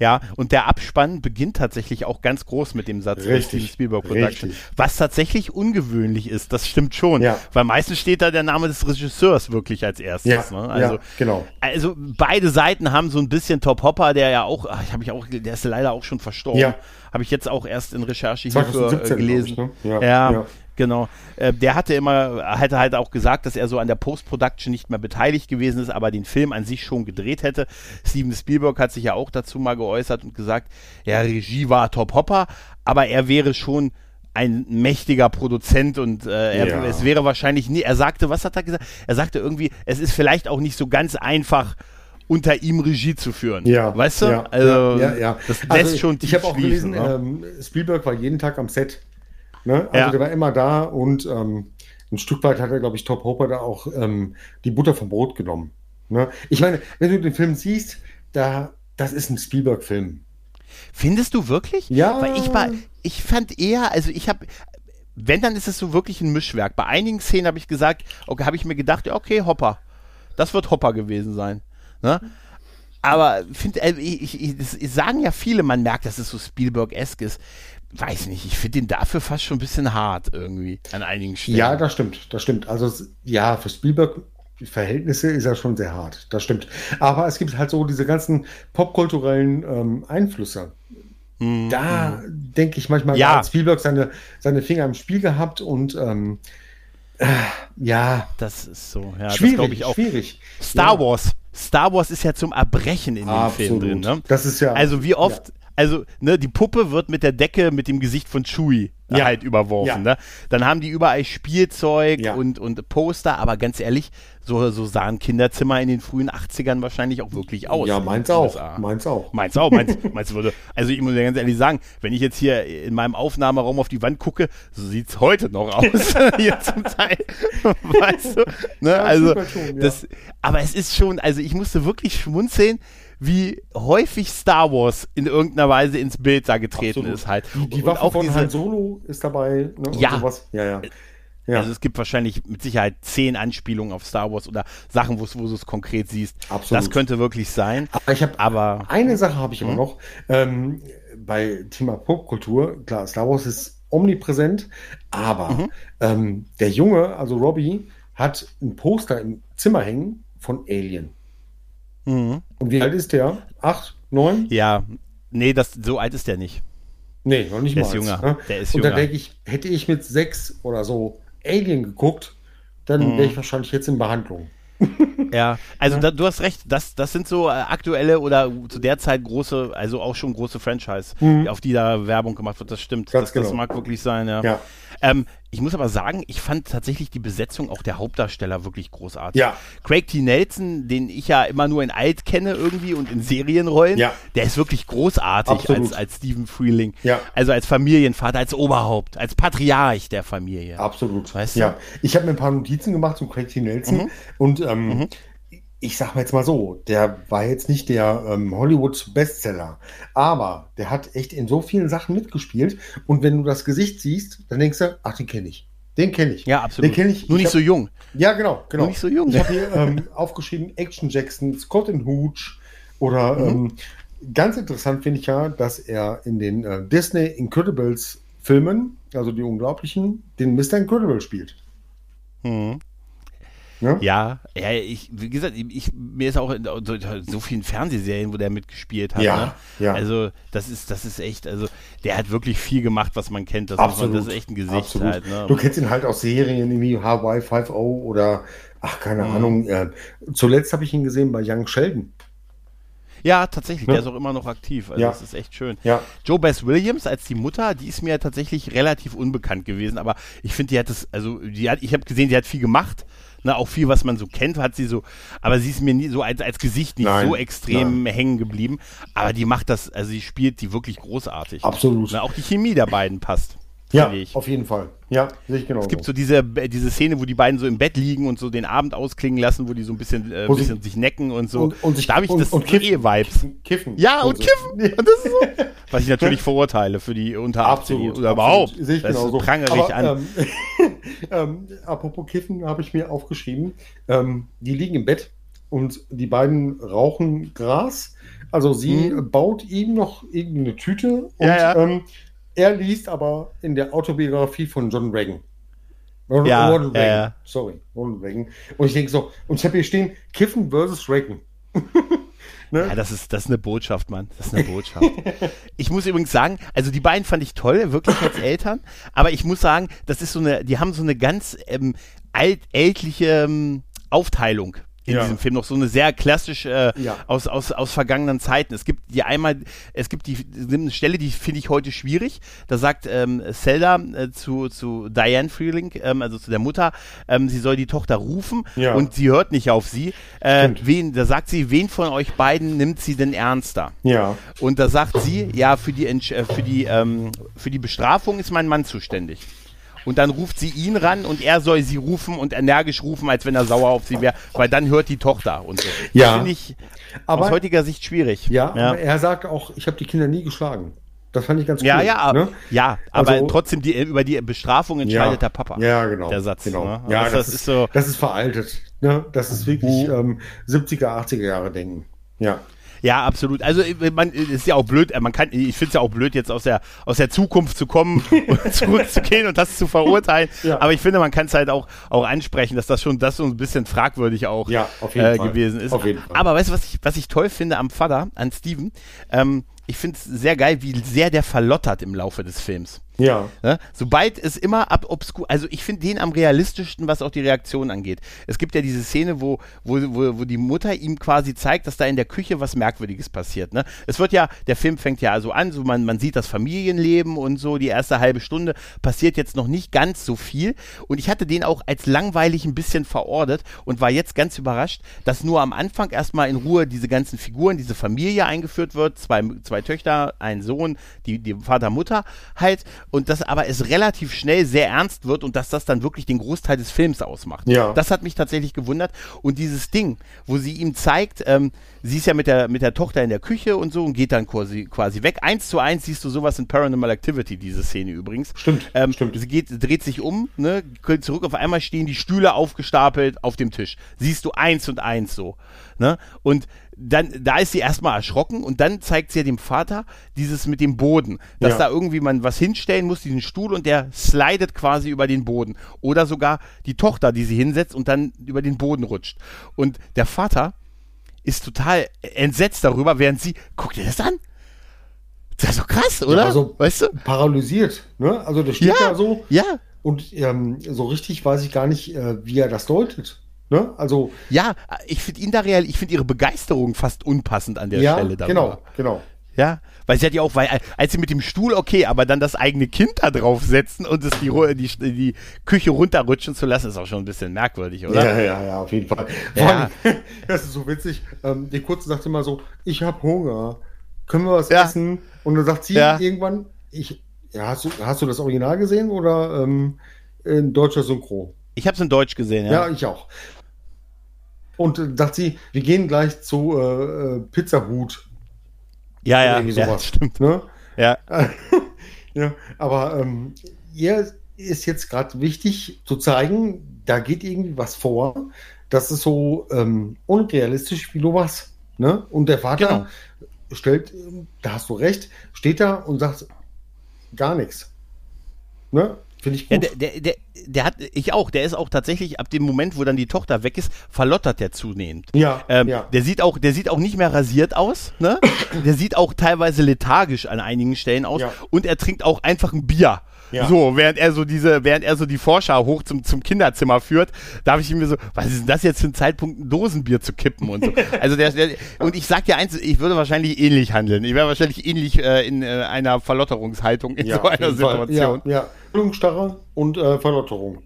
Ja, und der Abspann beginnt tatsächlich auch ganz groß mit dem Satz Richtig. Spielberg Production. Richtig. Was tatsächlich ungewöhnlich ist, das stimmt schon. Ja. Weil meistens steht da der Name des Regisseurs wirklich als erstes. Ja, ne? also, ja, genau. Also beide Seiten haben so ein bisschen Top Hopper, der ja auch, ach, ich habe ich auch, der ist leider auch schon verstorben. Ja. Habe ich jetzt auch erst in Recherche hierfür äh, gelesen. Ich, ne? ja. Genau. Äh, der hatte immer, hatte halt auch gesagt, dass er so an der Post-Production nicht mehr beteiligt gewesen ist, aber den Film an sich schon gedreht hätte. Steven Spielberg hat sich ja auch dazu mal geäußert und gesagt, ja, Regie war Top Hopper, aber er wäre schon ein mächtiger Produzent und äh, er, ja. es wäre wahrscheinlich nie, er sagte, was hat er gesagt? Er sagte irgendwie, es ist vielleicht auch nicht so ganz einfach, unter ihm Regie zu führen. Ja. Weißt du? Ja, also, ja, ja, das lässt also, schon Ich habe auch gelesen, ne? ähm, Spielberg war jeden Tag am Set. Ne? Also ja. der war immer da und ähm, ein Stück weit hat er, glaube ich, Top Hopper da auch ähm, die Butter vom Brot genommen. Ne? Ich meine, wenn du den Film siehst, da, das ist ein Spielberg-Film. Findest du wirklich? Ja. Weil ich war, ich fand eher, also ich habe, wenn, dann ist es so wirklich ein Mischwerk. Bei einigen Szenen habe ich gesagt, okay, habe ich mir gedacht, okay, Hopper. Das wird Hopper gewesen sein. Ne? Aber find, äh, ich, ich, das sagen ja viele, man merkt, dass es so Spielberg-esk ist weiß nicht, ich finde den dafür fast schon ein bisschen hart irgendwie an einigen Stellen. Ja, das stimmt, das stimmt. Also ja, für Spielberg Verhältnisse ist er schon sehr hart, das stimmt. Aber es gibt halt so diese ganzen popkulturellen ähm, Einflüsse. Mm, da mm. denke ich manchmal, ja. hat Spielberg seine, seine Finger im Spiel gehabt und ähm, äh, ja. Das ist so, ja, schwierig, ich auch. Schwierig. Star ja. Wars. Star Wars ist ja zum Erbrechen in dem Film drin. Ne? Das ist ja. Also wie oft, ja also, ne, die Puppe wird mit der Decke mit dem Gesicht von Chewie ja. halt überworfen. Ja. Ne? Dann haben die überall Spielzeug ja. und, und Poster, aber ganz ehrlich, so, so sahen Kinderzimmer in den frühen 80ern wahrscheinlich auch wirklich aus. Ja, meins auch. Meins auch. Meins auch. Meins, meins würde, also ich muss ja ganz ehrlich sagen, wenn ich jetzt hier in meinem Aufnahmeraum auf die Wand gucke, so sieht es heute noch aus. hier zum Teil. weißt du? Ne? Also, schon, das, aber es ist schon, also ich musste wirklich schmunzeln, wie häufig Star Wars in irgendeiner Weise ins Bild da getreten Absolut. ist halt. Die, die Waffe auch von diese, Han Solo ist dabei. Ne, ja. ja, ja. Ja. Also es gibt wahrscheinlich mit Sicherheit zehn Anspielungen auf Star Wars oder Sachen, wo du es konkret siehst. Absolut. Das könnte wirklich sein. Aber ich habe aber eine Sache habe ich immer hm? noch ähm, bei Thema Popkultur. Klar, Star Wars ist omnipräsent, aber mhm. ähm, der Junge, also Robbie, hat ein Poster im Zimmer hängen von Alien. Mhm. Und wie alt ist der? Acht, neun? Ja, nee, das, so alt ist der nicht. Nee, noch nicht Der mal. ist jünger. Ne? Der ist Und da jünger. denke ich, hätte ich mit sechs oder so Alien geguckt, dann Mhm. wäre ich wahrscheinlich jetzt in Behandlung. Ja, also Da, du hast recht, das, das sind so äh, aktuelle oder zu der Zeit große, also auch schon große Franchise, auf die da Werbung gemacht wird. Das stimmt. Mhm. Das, das genau. mag wirklich sein, ja. Ja. Ähm, ich muss aber sagen, ich fand tatsächlich die Besetzung auch der Hauptdarsteller wirklich großartig. Ja. Craig T. Nelson, den ich ja immer nur in alt kenne irgendwie und in Serienrollen, Ja. der ist wirklich großartig Absolut. als, als Stephen Freeling. Ja. Also als Familienvater, als Oberhaupt, als Patriarch der Familie. Absolut. Weißt du? ja. Ich habe mir ein paar Notizen gemacht zu Craig T. Nelson und ähm, ich sag mal jetzt mal so, der war jetzt nicht der ähm, Hollywood-Bestseller, aber der hat echt in so vielen Sachen mitgespielt und wenn du das Gesicht siehst, dann denkst du, ach, den kenne ich. Den kenne ich. Ja, absolut. Den kenne ich. Nur ich nicht hab, so jung. Ja, genau, genau. Nur nicht so jung. Ich habe hier ähm, aufgeschrieben Action Jackson, Scott and Hooch oder Mhm. ähm, ganz interessant finde ich ja, dass er in den äh, Disney Incredibles Filmen, also die Unglaublichen, den Mr. Incredible spielt. Mhm. Ne? Ja, ja, ich, wie gesagt, ich, mir ist auch in so, so vielen Fernsehserien, wo der mitgespielt hat. Ja, ne? ja. Also, das ist, das ist echt, also, der hat wirklich viel gemacht, was man kennt. Das, muss man, das ist echt ein Gesicht Absolut. halt. Ne? Du kennst ihn halt aus Serien wie Hawaii 5 oder, ach, keine Ahnung. Äh, zuletzt habe ich ihn gesehen bei Young Sheldon. Ja, tatsächlich, Ne? der ist auch immer noch aktiv. Also, Ja. das ist echt schön. Ja. Joe Bess Williams als die Mutter, die ist mir tatsächlich relativ unbekannt gewesen, aber ich finde, die hat das, also, die hat, ich habe gesehen, die hat viel gemacht. Ne, auch viel, was man so kennt, hat sie so, aber sie ist mir nie so als, als Gesicht nicht Nein, so extrem hängen geblieben. Aber die macht das, also sie spielt die wirklich großartig. Absolut. Na, auch die Chemie der beiden passt. Ja, auf jeden Fall. Ja, sehe ich genau. Es gibt so diese, diese Szene, wo die beiden so im Bett liegen und so den Abend ausklingen lassen, wo die so ein bisschen, äh, bisschen sich necken und so. und, und sich, da habe ich und, das und so Eh-Vibes. Kiffen. Ja, und so. kiffen. Und das ist so, was ich natürlich verurteile für die unter 18 Absolut. oder überhaupt. Sehe ich das genauso. prangere ich an. Ähm, ähm, apropos Kiffen habe ich mir aufgeschrieben. Ähm, die liegen im Bett und die beiden rauchen Gras. Also sie baut ihm noch irgendeine Tüte und Mhm. Ja, ja. Ähm, er liest aber in der Autobiografie von John Reagan. Ronald Ja, ja, Reagan. ja. Sorry, Ronald Reagan. Und ich denke so, und ich habe hier stehen, Kiffen versus Reagan. ne? Ja, das ist, das ist eine Botschaft, Mann. Das ist eine Botschaft. ich muss übrigens sagen, also die beiden fand ich toll, wirklich als Eltern. Aber ich muss sagen, das ist so eine, die haben so eine ganz ähm, alt, ältliche ähm, Aufteilung. In Ja. diesem Film noch so eine sehr klassische äh, Ja. aus, aus, aus vergangenen Zeiten. Es gibt die einmal, es gibt die eine Stelle, die finde ich heute schwierig. Da sagt ähm, Zelda äh, zu, zu Diane Freeling, ähm, also zu der Mutter, ähm, sie soll die Tochter rufen Ja. und sie hört nicht auf sie. Äh, wen, da sagt sie, wen von euch beiden nimmt sie denn ernster? Ja. Und da sagt sie, ja, für die, Entsch- äh, für die, ähm, für die Bestrafung ist mein Mann zuständig. Und dann ruft sie ihn ran und er soll sie rufen und energisch rufen, als wenn er sauer auf sie wäre, weil dann hört die Tochter und so. Ja. Das finde ich Aber- aus heutiger Sicht schwierig. Ja, ja. er sagt auch, ich habe die Kinder nie geschlagen. Das fand ich ganz cool. Ja, ja, aber, ne? ja, aber Also- trotzdem die, über die Bestrafung entscheidet der Papa. Ja, genau. Der Satz. Genau. Ne? Ja, Also das, ist, so. Das ist veraltet. Ne? Das ist wirklich ähm, 70er, 80er Jahre Denken. Ja. Ja, absolut. Also äh, man äh, ist ja auch blöd, äh, man kann, ich finde es ja auch blöd, jetzt aus der aus der Zukunft zu kommen und zurückzugehen und das zu verurteilen. Ja. Aber ich finde, man kann es halt auch auch ansprechen, dass das schon das so ein bisschen fragwürdig auch Ja, äh, gewesen ist. Aber weißt du, was ich was ich toll finde am Vater, an Steven? Ähm, ich finde es sehr geil, wie sehr der verlottert im Laufe des Films. Ja. Ne? Sobald es immer ab obskur, also ich finde den am realistischsten, was auch die Reaktion angeht. Es gibt ja diese Szene, wo, wo, wo, wo die Mutter ihm quasi zeigt, dass da in der Küche was Merkwürdiges passiert. Ne? Es wird ja, der Film fängt ja also an, so man, man sieht das Familienleben und so, die erste halbe Stunde passiert jetzt noch nicht ganz so viel. Und ich hatte den auch als langweilig ein bisschen verortet und war jetzt ganz überrascht, dass nur am Anfang erstmal in Ruhe diese ganzen Figuren, diese Familie eingeführt wird, zwei, zwei Töchter, ein Sohn, die, die Vater, Mutter halt und dass aber es relativ schnell sehr ernst wird und dass das dann wirklich den Großteil des Films ausmacht. Ja. Das hat mich tatsächlich gewundert. Und dieses Ding, wo sie ihm zeigt, ähm, sie ist ja mit der, mit der Tochter in der Küche und so und geht dann quasi, quasi weg. Eins zu eins siehst du sowas in Paranormal Activity, diese Szene übrigens. Stimmt, Ähm, stimmt. Sie geht, dreht sich um, ne, zurück, auf einmal stehen die Stühle aufgestapelt auf dem Tisch. Siehst du eins und eins so. Ne? Und dann, da ist sie erstmal erschrocken und dann zeigt sie ja dem Vater dieses mit dem Boden, dass Ja. da irgendwie man was hinstellen muss, diesen Stuhl und der slidet quasi über den Boden. Oder sogar die Tochter, die sie hinsetzt und dann über den Boden rutscht. Und der Vater ist total entsetzt darüber, während sie, guck dir das an, Das ist doch krass, oder? Ja, also weißt du? Paralysiert, ne? Also der steht ja, da so. Ja. Und ähm, so richtig weiß ich gar nicht, äh, wie er das deutet. Ne? Also ja, ich finde ihn da real, ich finde ihre Begeisterung fast unpassend an der ja, Stelle. Darüber. Genau, genau. Ja, weil sie hat ja auch, weil, als sie mit dem Stuhl, okay, aber dann das eigene Kind da draufsetzen und es die, die, die Küche runterrutschen zu lassen, ist auch schon ein bisschen merkwürdig, oder? Ja, ja, ja, auf jeden Fall. Ja. Allem, das ist so witzig. Ähm, die Kurze sagt immer so, ich habe Hunger. Können wir was ja. essen? Und dann sagt sie ja. irgendwann, ich, ja, hast du, hast du das Original gesehen oder ähm, in deutscher Synchro? Ich habe es in Deutsch gesehen, ja. Ja, ich auch. Und äh, sagt sie, wir gehen gleich zu äh, äh Pizza Hut ja, ja, ja, stimmt. Ne? Ja. ja, aber ähm, ihr ist jetzt gerade wichtig zu zeigen, da geht irgendwie was vor. Das ist so ähm, unrealistisch wie du was. Ne? Und der Vater genau. stellt, da hast du recht, steht da und sagt gar nichts. Ne? Finde ich gut. Ja, der, der, der, der, hat, ich auch, der ist auch tatsächlich ab dem Moment, wo dann die Tochter weg ist, verlottert der zunehmend. Ja, ähm, ja. Der sieht auch, der sieht auch nicht mehr rasiert aus, ne? der sieht auch teilweise lethargisch an einigen Stellen aus ja. und er trinkt auch einfach ein Bier. Ja. So, während er so diese, während er so die Vorschau hoch zum, zum Kinderzimmer führt, darf ich mir so, was ist denn das jetzt für ein Zeitpunkt, ein Dosenbier zu kippen und so. Also der, der und ich sag dir eins, ich würde wahrscheinlich ähnlich handeln. Ich wäre wahrscheinlich ähnlich äh, in äh, einer Verlotterungshaltung in ja, so einer Situation. Ja, ja. Bildungsstarre und äh, Verlotterung.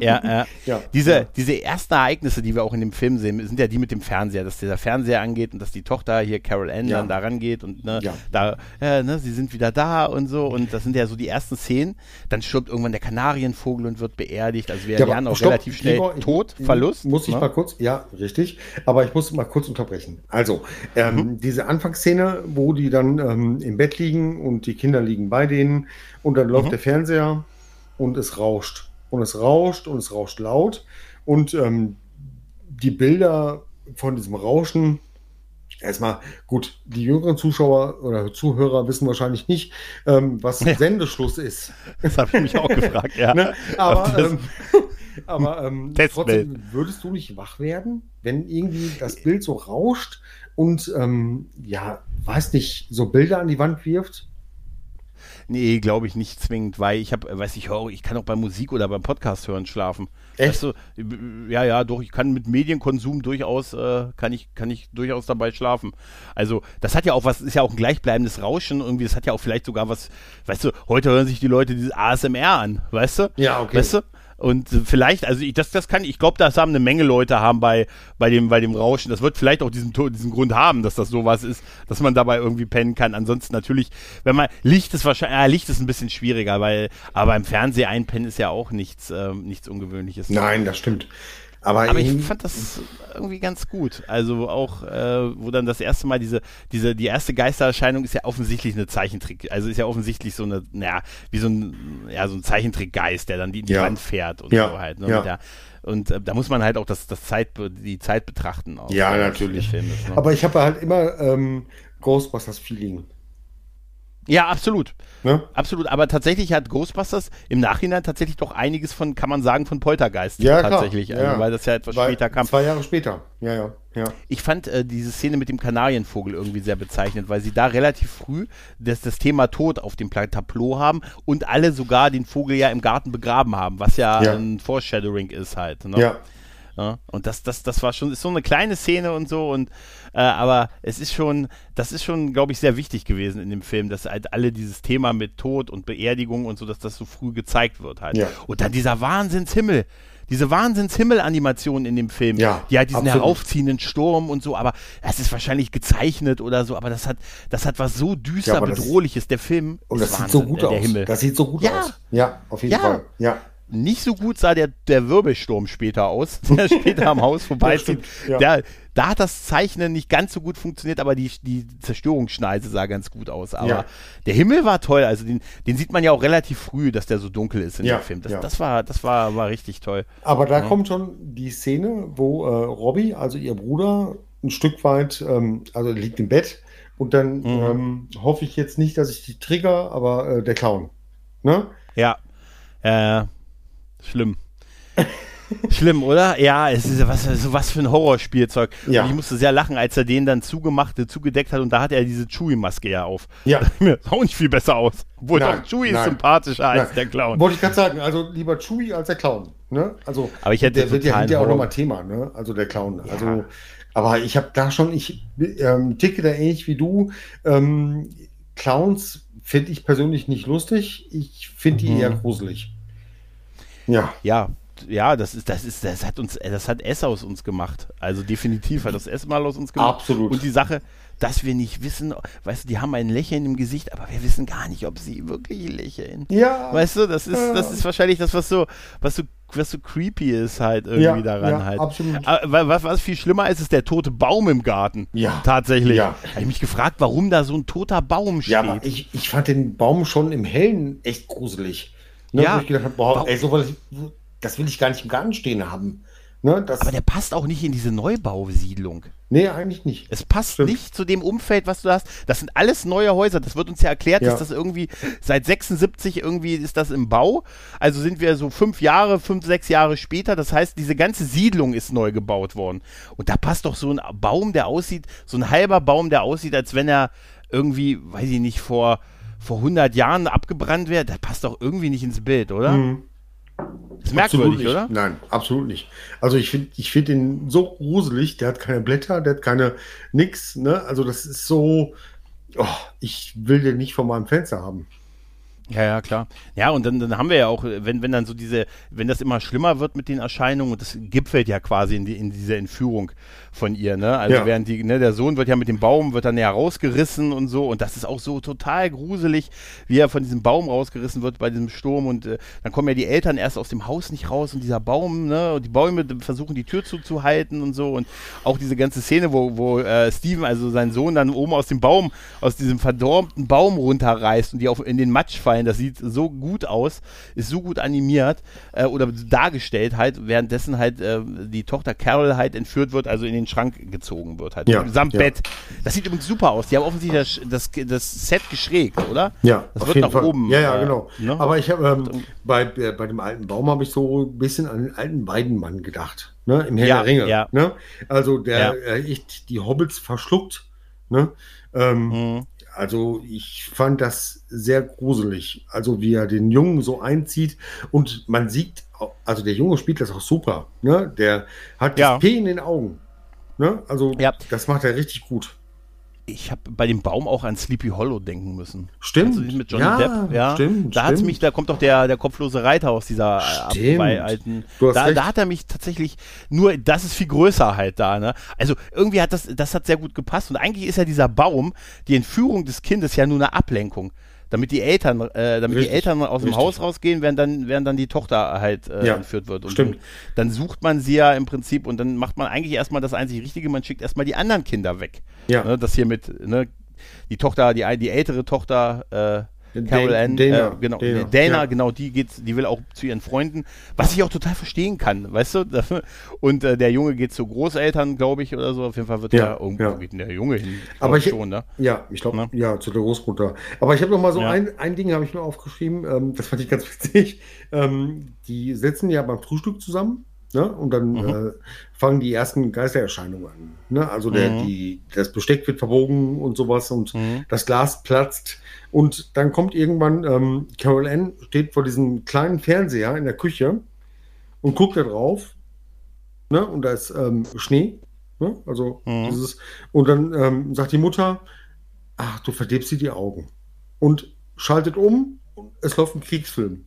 Ja, äh, ja, diese, ja. diese ersten Ereignisse, die wir auch in dem Film sehen, sind ja die mit dem Fernseher, dass dieser Fernseher angeht und dass die Tochter hier Carol Ann ja. dann da rangeht und ne, ja. da, äh, ne, sie sind wieder da und so und das sind ja so die ersten Szenen. Dann stirbt irgendwann der Kanarienvogel und wird beerdigt. Also wir lernen auch stopp, relativ schnell Igor, Tod, Verlust. Muss ich ne? mal kurz, ja, richtig, aber ich muss mal kurz unterbrechen. Also, ähm, mhm. diese Anfangsszene, wo die dann ähm, im Bett liegen und die Kinder liegen bei denen und dann läuft mhm. der Fernseher und es rauscht. Und es rauscht und es rauscht laut. Und ähm, die Bilder von diesem Rauschen, erstmal, gut, die jüngeren Zuschauer oder Zuhörer wissen wahrscheinlich nicht, ähm, was ja. Sendeschluss ist. Das habe ich mich auch gefragt, ja. Ne? Aber, ähm, aber ähm, trotzdem, würdest du nicht wach werden, wenn irgendwie das Bild so rauscht und ähm, ja, weiß nicht, so Bilder an die Wand wirft? Nee, glaube ich nicht zwingend, weil ich habe, weiß ich, ich kann auch bei Musik oder beim Podcast hören schlafen. Echt? Weißt du, ja, ja, doch, ich kann mit Medienkonsum durchaus, äh, kann ich, kann ich durchaus dabei schlafen. Also, das hat ja auch was, ist ja auch ein gleichbleibendes Rauschen irgendwie, das hat ja auch vielleicht sogar was, weißt du, heute hören sich die Leute dieses ASMR an, weißt du? Ja, okay. Weißt du? Und vielleicht, also ich, das, das kann, ich glaube, das haben eine Menge Leute haben bei, bei dem, bei dem Rauschen. Das wird vielleicht auch diesen, diesen Grund haben, dass das sowas ist, dass man dabei irgendwie pennen kann. Ansonsten natürlich, wenn man, Licht ist wahrscheinlich, ja, Licht ist ein bisschen schwieriger, weil, aber im Fernsehen einpennen ist ja auch nichts, äh, nichts Ungewöhnliches. Nein, das stimmt. Aber, Aber ich fand das irgendwie ganz gut. Also auch, äh, wo dann das erste Mal diese, diese, die erste Geistererscheinung ist ja offensichtlich eine Zeichentrick. Also ist ja offensichtlich so eine, naja, wie so ein, ja, so ein Zeichentrickgeist, der dann die in die ja. Wand fährt und ja. so halt. Ne? Ja. Der, und äh, da muss man halt auch das, das Zeit, die Zeit betrachten. Auch, ja, natürlich. Ist, ne? Aber ich habe halt immer ähm, Ghostbusters-Feeling. Ja, absolut. Ne? Absolut. Aber tatsächlich hat Ghostbusters im Nachhinein tatsächlich doch einiges von, kann man sagen, von Poltergeist. Ja, tatsächlich. Klar. Also, weil das ja etwas weil, später kam. Zwei Jahre später. Ja, ja. ja. Ich fand äh, diese Szene mit dem Kanarienvogel irgendwie sehr bezeichnend, weil sie da relativ früh das, das Thema Tod auf dem Tableau haben und alle sogar den Vogel ja im Garten begraben haben, was ja, ja. ein Foreshadowing ist halt. Ne? Ja. Ja, und das, das, das war schon, ist so eine kleine Szene und so, und äh, aber es ist schon, das ist schon, glaube ich, sehr wichtig gewesen in dem Film, dass halt alle dieses Thema mit Tod und Beerdigung und so, dass das so früh gezeigt wird halt. Ja. Und dann dieser Wahnsinnshimmel, diese Wahnsinnshimmel-Animation in dem Film, ja, die halt diesen absolut. heraufziehenden Sturm und so, aber es ist wahrscheinlich gezeichnet oder so, aber das hat, das hat was so düster ja, bedrohliches. Der Film und das Wahnsinn, sieht so gut aus. Himmel. Das sieht so gut ja. aus. Ja, auf jeden Fall. Ja. Nicht so gut sah der, der Wirbelsturm später aus, der später am Haus vorbeizieht. Ja, ja. da hat das Zeichnen nicht ganz so gut funktioniert, aber die, die Zerstörungsschneise sah ganz gut aus. Aber ja. der Himmel war toll. Also den, den sieht man ja auch relativ früh, dass der so dunkel ist in dem Film. Das, das, war, das war, war richtig toll. Aber da kommt schon die Szene, wo äh, Robbie, also ihr Bruder, ein Stück weit, ähm, also liegt im Bett und dann mhm. ähm, hoffe ich jetzt nicht, dass ich die trigger, aber äh, der Clown. Ne? Ja. Äh, Schlimm. Schlimm, oder? Ja, es ist was, so was für ein Horrorspielzeug. Ja. Und ich musste sehr lachen, als er den dann zugemacht, äh, zugedeckt hat und da hatte er diese Chewie-Maske ja auf. Ja. Mir, sah auch nicht viel besser aus. Obwohl Nein, doch Chewie ist nein, sympathischer als Nein. der Clown. Wollte ich gerade sagen, also lieber Chewie als der Clown. Ne? Also, Aber ich hätte der wird ja hinterher auch nochmal Thema, ne? Also der Clown. Also, aber ich habe da schon, ich ähm, ticke da ähnlich wie du. Ähm, Clowns finde ich persönlich nicht lustig. Ich finde die Mhm. eher gruselig. Ja. Ja, ja, das ist, das ist, das hat uns, das hat S aus uns gemacht. Also definitiv hat das S mal aus uns gemacht. Absolut. Und die Sache, dass wir nicht wissen, weißt du, die haben ein Lächeln im Gesicht, aber wir wissen gar nicht, ob sie wirklich lächeln. Ja. Weißt du, das ist, das ist wahrscheinlich das, was so, was so, was so creepy ist halt irgendwie Ja, daran ja, halt. absolut. Aber was, was viel schlimmer ist, ist der tote Baum im Garten. Ja. Tatsächlich. Ja. Habe ich mich gefragt, warum da so ein toter Baum steht. Ja, aber ich, ich fand den Baum schon im Hellen echt gruselig. Ne, Ja. Wo ich gedacht habe, boah, Warum- ey, so was, das will ich gar nicht im Garten stehen haben. Ne, aber der passt auch nicht in diese Neubausiedlung. nee, eigentlich nicht. Es passt Stimmt. nicht zu dem Umfeld, was du hast. Das sind alles neue Häuser. Das wird uns ja erklärt, Ja. dass das irgendwie seit 76 irgendwie ist das im Bau. Also sind wir so fünf Jahre, fünf, sechs Jahre später. Das heißt, diese ganze Siedlung ist neu gebaut worden. Und da passt doch so ein Baum, der aussieht, so ein halber Baum, der aussieht, als wenn er irgendwie, weiß ich nicht, vor, vor 100 Jahren abgebrannt wäre. Der passt doch irgendwie nicht ins Bild, oder? Mhm. Das ist merkwürdig, nicht. oder? Nein, absolut nicht. Also ich finde ich find den so gruselig, der hat keine Blätter, der hat keine nix, ne? Also das ist so, oh, ich will den nicht vor meinem Fenster haben. Ja, ja, klar. Ja, und dann, dann haben wir ja auch, wenn, wenn dann so diese, wenn das immer schlimmer wird mit den Erscheinungen, und das gipfelt ja quasi in, die, in dieser Entführung von ihr, ne? Also Ja. während die, ne, der Sohn wird ja mit dem Baum, wird dann ja rausgerissen und so, und das ist auch so total gruselig, wie er von diesem Baum rausgerissen wird bei diesem Sturm und äh, dann kommen ja die Eltern erst aus dem Haus nicht raus und dieser Baum, ne, und die Bäume versuchen die Tür zuzuhalten und so und auch diese ganze Szene, wo, wo äh, Steven, also sein Sohn, dann oben aus dem Baum, aus diesem verdorbten Baum runterreißt und die auf, in den Matsch fallen, das sieht so gut aus, ist so gut animiert äh, oder dargestellt halt, währenddessen halt äh, die Tochter Carol halt entführt wird, also in den Schrank gezogen wird halt, Ja, samt ja. Bett. Das sieht übrigens super aus. Die haben offensichtlich das, das, das Set geschrägt, oder? Ja, das wird nach Fall. oben. Ja, ja, äh, genau. ne? Aber ich habe ähm, bei, äh, bei dem alten Baum habe ich so ein bisschen an den alten Weidenmann gedacht, ne? Im Herr Ja, der Ringe. ja. Ne? Also der Ja. äh, echt die Hobbits verschluckt. Ne? Ähm, Mhm. Also ich fand das sehr gruselig. Also wie er den Jungen so einzieht und man sieht, also der Junge spielt das auch super. Ne? Der hat Ja. das P in den Augen. Ne? Also Ja. das macht er richtig gut. Ich habe bei dem Baum auch an Sleepy Hollow denken müssen. Stimmt. Also mit Johnny ja, Depp, ja. Stimmt. da hat's stimmt. mich, da kommt doch der, der kopflose Reiter aus dieser äh, Stimmt. alten. Da, da hat er mich tatsächlich nur, das ist viel größer halt da, ne? Also irgendwie hat das, das hat sehr gut gepasst. Und eigentlich ist ja dieser Baum, die Entführung des Kindes ja nur eine Ablenkung. Damit die Eltern, äh, damit Richtig. die Eltern aus dem Richtig. Haus rausgehen, während dann, während dann die Tochter halt äh, Ja. entführt wird. Und Stimmt. Dann, dann sucht man sie ja im Prinzip und dann macht man eigentlich erstmal das einzig Richtige, man schickt erstmal die anderen Kinder weg. Ja. Ne, das hier mit, ne, die Tochter, die, die ältere Tochter, äh, Carol Dan- Ann, Dana, äh, genau, Dana, Dana, ja. genau, die geht, die will auch zu ihren Freunden, was ich auch total verstehen kann, weißt du? Und äh, der Junge geht zu Großeltern, glaube ich, oder so. Auf jeden Fall wird Ja, ja, irgendwo ja. geht der Junge hin. Aber ich, schon, ne? ja, ich glaube, Ne? ja, zu der Großmutter. Aber ich habe noch mal so ein, ein Ding habe ich mir aufgeschrieben, ähm, das fand ich ganz witzig. Ähm, die sitzen ja beim Frühstück zusammen, ne? Und dann Mhm. äh, fangen die ersten Geistererscheinungen an. Ne? Also der, Mhm. die, das Besteck wird verbogen und sowas und Mhm. das Glas platzt. Und dann kommt irgendwann, ähm, Carol Ann steht vor diesem kleinen Fernseher in der Küche und guckt da drauf. Ne? Und da ist ähm, Schnee. Ne? Also Mhm. dieses, und dann ähm, sagt die Mutter, ach, du verdirbst dir die Augen. Und schaltet um und es läuft ein Kriegsfilm.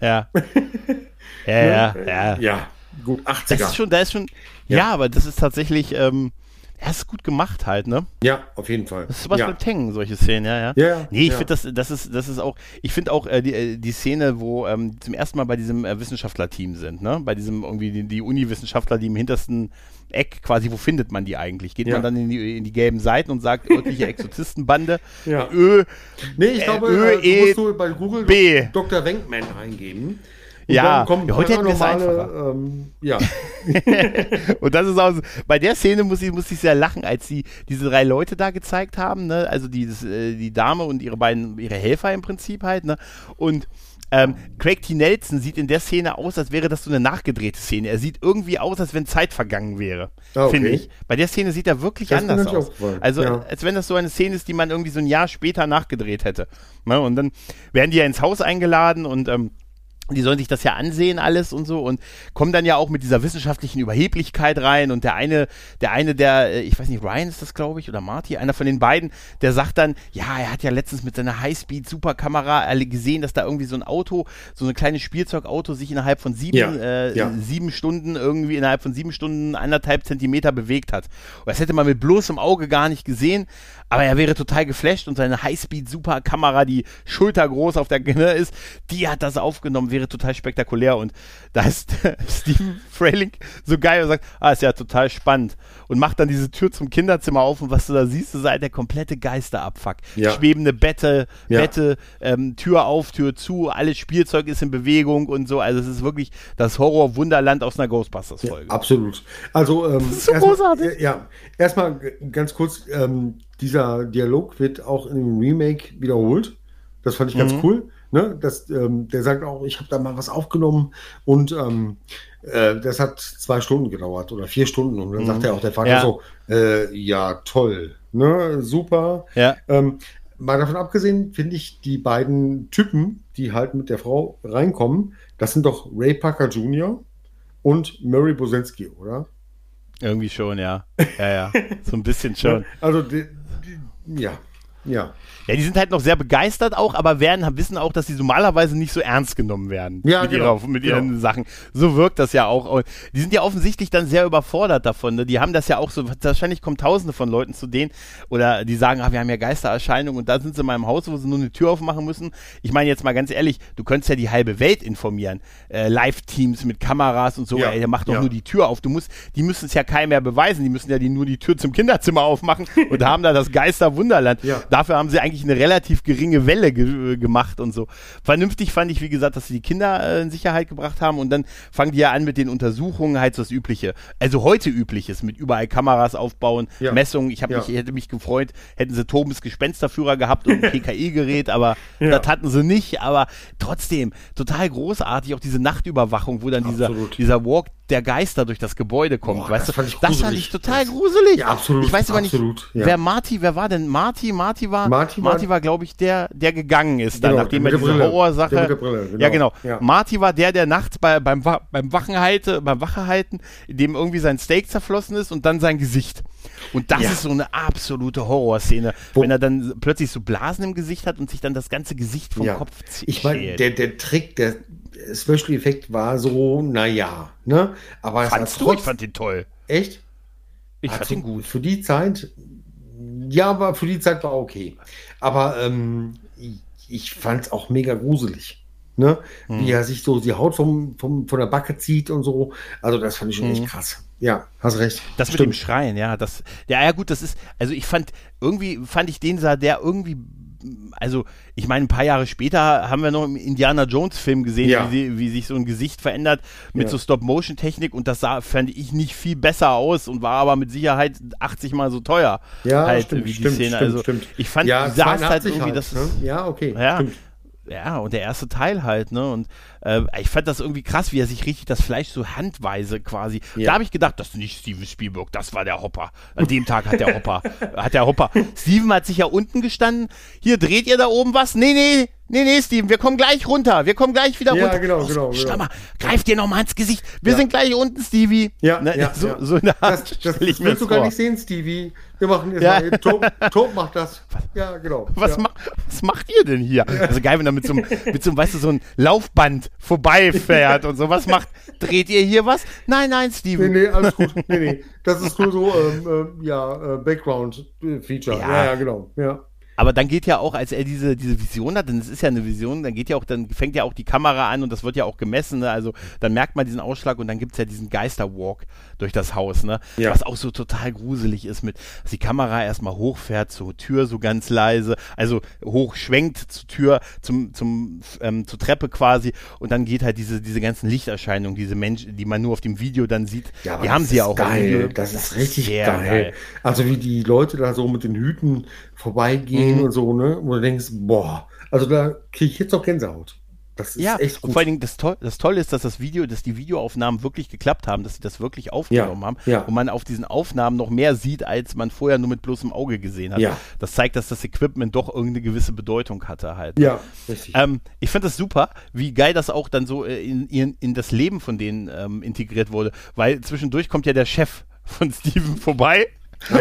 Ja. ja, ja, Ne? ja. Ja, gut, 80er. Das ist schon, da ist schon, ja, Ja. aber das ist tatsächlich, ähm, ja, ist gut gemacht halt, ne? ja, auf jeden Fall. Das ist was ja. mit Hängen, solche Szenen, ja, ja. Ja, Nee, ich ja. finde das, das ist, das ist auch, ich finde auch äh, die, äh, die Szene, wo ähm, zum ersten Mal bei diesem äh, Wissenschaftlerteam sind, ne? Bei diesem irgendwie die, die Uni-Wissenschaftler, die im hintersten Eck quasi, wo findet man die eigentlich? Geht man dann in die, in die gelben Seiten und sagt örtliche Exorzistenbande? Ja. Ö, Nee, ich Äh, glaube, Ö, äh, E, du musst du bei Google B. Dr. Wenkman eingeben. Ja, kommt heute hätten wir es einfacher. ähm, ja. und das ist auch so, bei der Szene muss ich, muss ich sehr lachen, als sie diese drei Leute da gezeigt haben, ne? Also dieses, äh, die Dame und ihre beiden, ihre Helfer im Prinzip halt, ne? Und ähm, Craig T. Nelson sieht in der Szene aus, als wäre das so eine nachgedrehte Szene. Er sieht irgendwie aus, als wenn Zeit vergangen wäre, Ah, okay. finde ich. Bei der Szene sieht er wirklich Das anders aus. Also, Ja. als wenn das so eine Szene ist, die man irgendwie so ein Jahr später nachgedreht hätte. Ne? Und dann werden die ja ins Haus eingeladen und ähm, die sollen sich das ja ansehen alles und so und kommen dann ja auch mit dieser wissenschaftlichen Überheblichkeit rein und der eine, der eine, der, äh, ich weiß nicht, Ryan ist das glaube ich oder Marty, einer von den beiden, der sagt dann, ja, er hat ja letztens mit seiner Highspeed-Superkamera alle gesehen, dass da irgendwie so ein Auto, so ein kleines Spielzeugauto sich innerhalb von sieben, Ja, äh, ja. sieben Stunden irgendwie innerhalb von sieben Stunden anderthalb Zentimeter bewegt hat. Und das hätte man mit bloßem Auge gar nicht gesehen, aber er wäre total geflasht und seine Highspeed-Superkamera, die schultergroß auf der ne, ist, die hat das aufgenommen, wäre total spektakulär. Und da ist Steven Frayling so geil und sagt, ah, ist ja total spannend. Und macht dann diese Tür zum Kinderzimmer auf und was du da siehst, ist halt der komplette Geisterabfuck. Ja. Schwebende Bette, Ja. Bette, ähm, Tür auf, Tür zu, alles Spielzeug ist in Bewegung und so. Also es ist wirklich das Horror-Wunderland aus einer Ghostbusters-Folge. Absolut. Also, ähm, ist so erstmal- großartig. Ja, erstmal ganz kurz, ähm, dieser Dialog wird auch in dem Remake wiederholt. Das fand ich ganz Mhm. cool. Ne? Das, ähm, der sagt auch, ich habe da mal was aufgenommen und ähm, äh, das hat zwei Stunden gedauert oder vier Stunden. Und dann sagt er auch der Vater Mhm. Ja. so, äh, ja, toll, ne? super. Ja. Ähm, mal davon abgesehen, finde ich die beiden Typen, die halt mit der Frau reinkommen, das sind doch Ray Parker Jr. und Murray Bosenski, oder? Irgendwie schon, ja. Ja, ja. So ein bisschen schon. Also, die, die, ja, ja. Ja, die sind halt noch sehr begeistert auch, aber werden, wissen auch, dass sie normalerweise nicht so ernst genommen werden Ja, mit, genau, ihrer, mit genau. ihren Sachen. So wirkt das ja auch. Die sind ja offensichtlich dann sehr überfordert davon. Ne? Die haben das ja auch so, wahrscheinlich kommen tausende von Leuten zu denen oder die sagen, ah, wir haben ja Geistererscheinungen und da sind sie mal im Haus, wo sie nur eine Tür aufmachen müssen. Ich meine jetzt mal ganz ehrlich, du könntest ja die halbe Welt informieren. Äh, Live-Teams mit Kameras und so, Ja, ey, der macht doch ja. nur die Tür auf. Du musst, die müssen es ja keinem mehr beweisen, die müssen ja die, nur die Tür zum Kinderzimmer aufmachen und haben da das Geisterwunderland. Ja. Dafür haben sie eigentlich eine relativ geringe Welle ge gemacht und so. Vernünftig fand ich, wie gesagt, dass sie die Kinder äh, in Sicherheit gebracht haben und dann fangen die ja an mit den Untersuchungen, halt so das Übliche. Also heute Übliches, mit überall Kameras aufbauen, Ja. Messungen. Ich, hab Ja. mich, ich hätte mich gefreut, hätten sie Tobens Gespensterführer gehabt und ein PKI-Gerät, aber Ja. das hatten sie nicht. Aber trotzdem, total großartig, auch diese Nachtüberwachung, wo dann dieser, dieser Walk der Geister durch das Gebäude kommt. Boah, weißt das du? fand ich das fand ich total Das- gruselig. Ja, absolut, Ich weiß aber absolut, nicht, ja. wer Marty, wer war denn Marty? Marty war, Marty Marty war- glaube ich, der, der gegangen ist, dann, Genau, nachdem er diese. Horrorsache. Genau. Ja, genau. Ja. Marty war der, der nachts bei, beim, beim Wachenhalte, beim Wachehalten, dem irgendwie sein Steak zerflossen ist und dann sein Gesicht. Und das Ja. ist so eine absolute Horrorszene, Wo- wenn er dann plötzlich so Blasen im Gesicht hat und sich dann das ganze Gesicht vom. Kopf zieht. Ich meine, der, der Trick, der Special-Effekt war so, naja, ne? Aber Fandst du? Ich fand den toll. echt? Ich fand Also, ihn gut. Für die Zeit, ja, aber für die Zeit war okay. Aber ähm, ich, ich fand es auch mega gruselig. Ne? Hm. Wie er sich so die Haut vom, vom, von der Backe zieht und so. Also, das fand ich schon echt krass. Ja, hast recht. Hm. Das mit dem Schreien, ja, das, ja, ja, gut, das ist, also ich fand, irgendwie fand ich den sah der irgendwie, also ich meine, ein paar Jahre später haben wir noch im Indiana Jones Film gesehen, Ja. wie, wie sich so ein Gesicht verändert mit Ja. so Stop-Motion-Technik und das sah, fand ich, nicht viel besser aus und war aber mit Sicherheit 80 mal so teuer. Ja, halt, stimmt, wie die stimmt, Szene. stimmt, also stimmt. ich fand, ja, du sahst halt 82 irgendwie, das ne? ist, Ja, okay. ja, Stimmt. Ja, und der erste Teil halt, ne? Und äh, ich fand das irgendwie krass, wie er sich richtig das Fleisch so handweise quasi. Ja. Da habe ich gedacht, das ist nicht Steven Spielberg, das war der Hopper. An dem Tag hat der Hopper, hat der Hopper. Steven hat sich ja unten gestanden. Hier dreht ihr da oben was? Nee, nee, nee, nee, Steven, wir kommen gleich runter. Wir kommen gleich wieder Ja, runter. genau, Los, genau, schau genau. mal, greif dir noch mal ins Gesicht. Wir Ja. sind gleich unten, Stevie. Ja, ne? ja, so, ja. so in der Das, Art das, das willst du gar nicht sehen, Stevie. Wir machen jetzt Ja. mal. Top, Top macht das. Ja, genau. Was, ma was macht ihr denn hier? Also geil, wenn er mit so einem, mit so einem, weißt du, so ein Laufband vorbeifährt und so. Was macht? Dreht ihr hier was? Nein, nein, Nee, Steven. nee, alles gut. Nee, nee. Das ist nur so, ähm, ähm, ja, äh, Background-Feature. Ja. Ja. ja, genau. Ja. Aber dann geht ja auch, als er diese, diese Vision hat, denn es ist ja eine Vision, dann geht ja auch, dann fängt ja auch die Kamera an und das wird ja auch gemessen, ne? also dann merkt man diesen Ausschlag und dann gibt's ja diesen Geisterwalk durch das Haus, ne? Ja. was auch so total gruselig ist mit, dass die Kamera erstmal hochfährt zur Tür so ganz leise, also hochschwenkt zur Tür, zum, zum, ähm, zur Treppe quasi und dann geht halt diese, diese ganzen Lichterscheinungen, diese Menschen, die man nur auf dem Video dann sieht, Ja, die haben das sie ja auch geil. Video. Das ist richtig geil. geil. Also wie die Leute da so mit den Hüten vorbeigehen Mhm. Und so, ne? Wo du denkst, boah, also da kriege ich jetzt noch Gänsehaut. Das ist Ja, echt und gut. vor allen Dingen das, Toll, das Tolle ist, dass das Video, dass die Videoaufnahmen wirklich geklappt haben, dass sie das wirklich aufgenommen Ja, haben ja. und man auf diesen Aufnahmen noch mehr sieht, als man vorher nur mit bloßem Auge gesehen hat. Ja. Das zeigt, dass das Equipment doch irgendeine gewisse Bedeutung hatte halt. ja, richtig. Ähm, ich finde das super, wie geil das auch dann so äh, in, in, in das Leben von denen ähm, integriert wurde, weil zwischendurch kommt ja der Chef von Steven vorbei.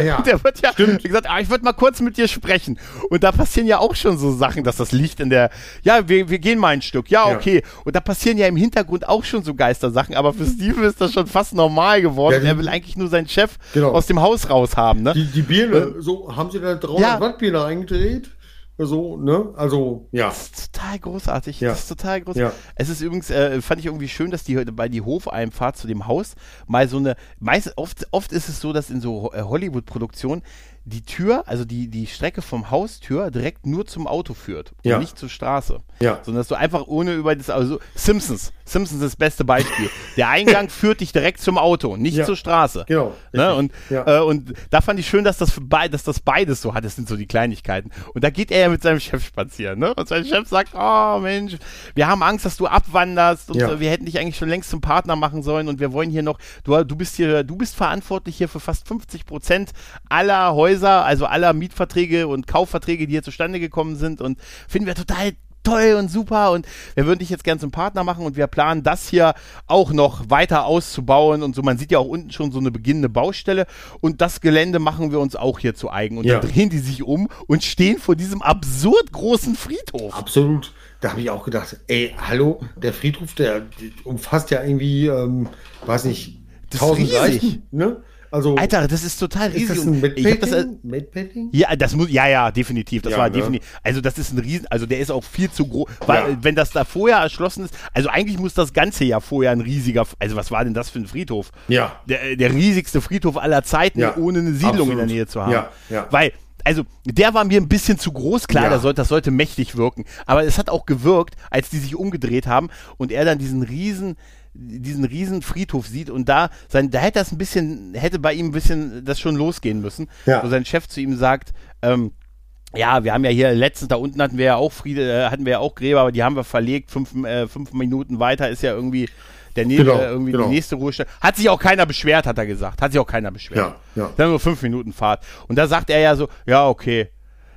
Ja, Und der wird ja stimmt. gesagt, ah, ich würde mal kurz mit dir sprechen. Und da passieren ja auch schon so Sachen, dass das Licht in der, ja, wir, wir gehen mal ein Stück, ja, Ja. okay. Und da passieren ja im Hintergrund auch schon so Geistersachen, aber für Steven ist das schon fast normal geworden. Ja, er will eigentlich nur seinen Chef Genau. aus dem Haus raus haben, ne? Die, die Birne, so haben sie da 300 Ja. Watt Birne eingedreht. So, ne? Also, ja. Das ist total großartig. Ja. Das ist total großartig. Ja. Es ist übrigens, äh, fand ich irgendwie schön, dass die bei die Hofeinfahrt zu dem Haus mal so eine, meist, oft, oft ist es so, dass in so äh, Hollywood-Produktionen die Tür, also die, die Strecke vom Haustür direkt nur zum Auto führt und Ja. nicht zur Straße. Ja. Sondern dass du einfach ohne über das, also Simpsons, Simpsons ist das beste Beispiel. Der Eingang führt dich direkt zum Auto, nicht Ja. zur Straße. Genau, Ne? Und, Ja. äh, und da fand ich schön, dass das, dass das beides so hat. Das sind so die Kleinigkeiten. Und da geht er ja mit seinem Chef spazieren. Ne? Und sein Chef sagt, oh Mensch, wir haben Angst, dass du abwanderst und so, wir hätten dich eigentlich schon längst zum Partner machen sollen und wir wollen hier noch, du, du bist hier, du bist verantwortlich hier für fast 50 Prozent aller Häuser, also aller Mietverträge und Kaufverträge, die hier zustande gekommen sind und finden wir total toll und super und wir würden dich jetzt gern zum Partner machen und wir planen das hier auch noch weiter auszubauen und so. Man sieht ja auch unten schon so eine beginnende Baustelle und das Gelände machen wir uns auch hier zu eigen. Und Ja. dann drehen die sich um und stehen vor diesem absurd großen Friedhof. Absolut. Da habe ich auch gedacht, ey, hallo, der Friedhof, der umfasst ja irgendwie, ähm, weiß nicht, Das ist 1000 riesig. Leichen, ne? Also, Alter, das ist total ist riesig. das und ein hab das, äh? Medpainting? Ja, das muss, ja, ja, definitiv. Das Ja, war ne? definitiv. Also das ist ein Riesen, also der ist auch viel zu groß. Weil, Ja. wenn das da vorher erschlossen ist, also eigentlich muss das Ganze ja vorher ein riesiger, also was war denn das für ein Friedhof? Ja. Der, der riesigste Friedhof aller Zeiten, Ja, ohne eine Siedlung in der absolut. Nähe zu haben. Ja, ja. Weil, also, der war mir ein bisschen zu groß, klar, Ja. der sollte, das sollte mächtig wirken. Aber es hat auch gewirkt, als die sich umgedreht haben und er dann diesen riesen, diesen riesen Friedhof sieht und da sein, da hätte das ein bisschen, hätte bei ihm ein bisschen das schon losgehen müssen. Ja. Wo sein Chef zu ihm sagt, ähm, ja, wir haben ja hier letztens da unten hatten wir ja auch Friede, äh, hatten wir ja auch Gräber, aber die haben wir verlegt. Fünf, äh, fünf Minuten weiter ist ja irgendwie der nächste, Genau, irgendwie genau. die nächste Ruhestelle. Hat sich auch keiner beschwert, hat er gesagt. Hat sich auch keiner beschwert. Ja, ja. Dann nur fünf Minuten Fahrt. Und da sagt er ja so, ja, okay.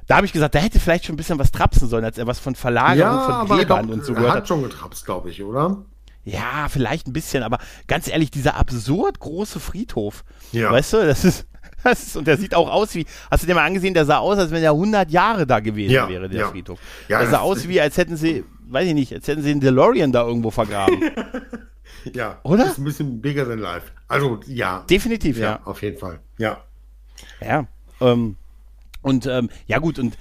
Da habe ich gesagt, da hätte vielleicht schon ein bisschen was trapsen sollen, als er was von Verlagerung von aber ich Gräbern glaub, und so er gehört hat hat. schon getrapst, glaube ich, oder? Ja, vielleicht ein bisschen, aber ganz ehrlich, dieser absurd große Friedhof, Ja. weißt du, das ist, das ist, und der sieht auch aus wie, hast du dir mal angesehen, der sah aus, als wenn er 100 Jahre da gewesen Ja, wäre, der ja. Friedhof. Ja, der sah das- aus wie, als hätten sie, weiß ich nicht, als hätten sie einen DeLorean da irgendwo vergraben. Ja. Oder? Ist ein bisschen bigger than life. Also, ja. Definitiv, ja. ja. auf jeden Fall. Ja. Ja. Ähm, und ähm, ja gut, und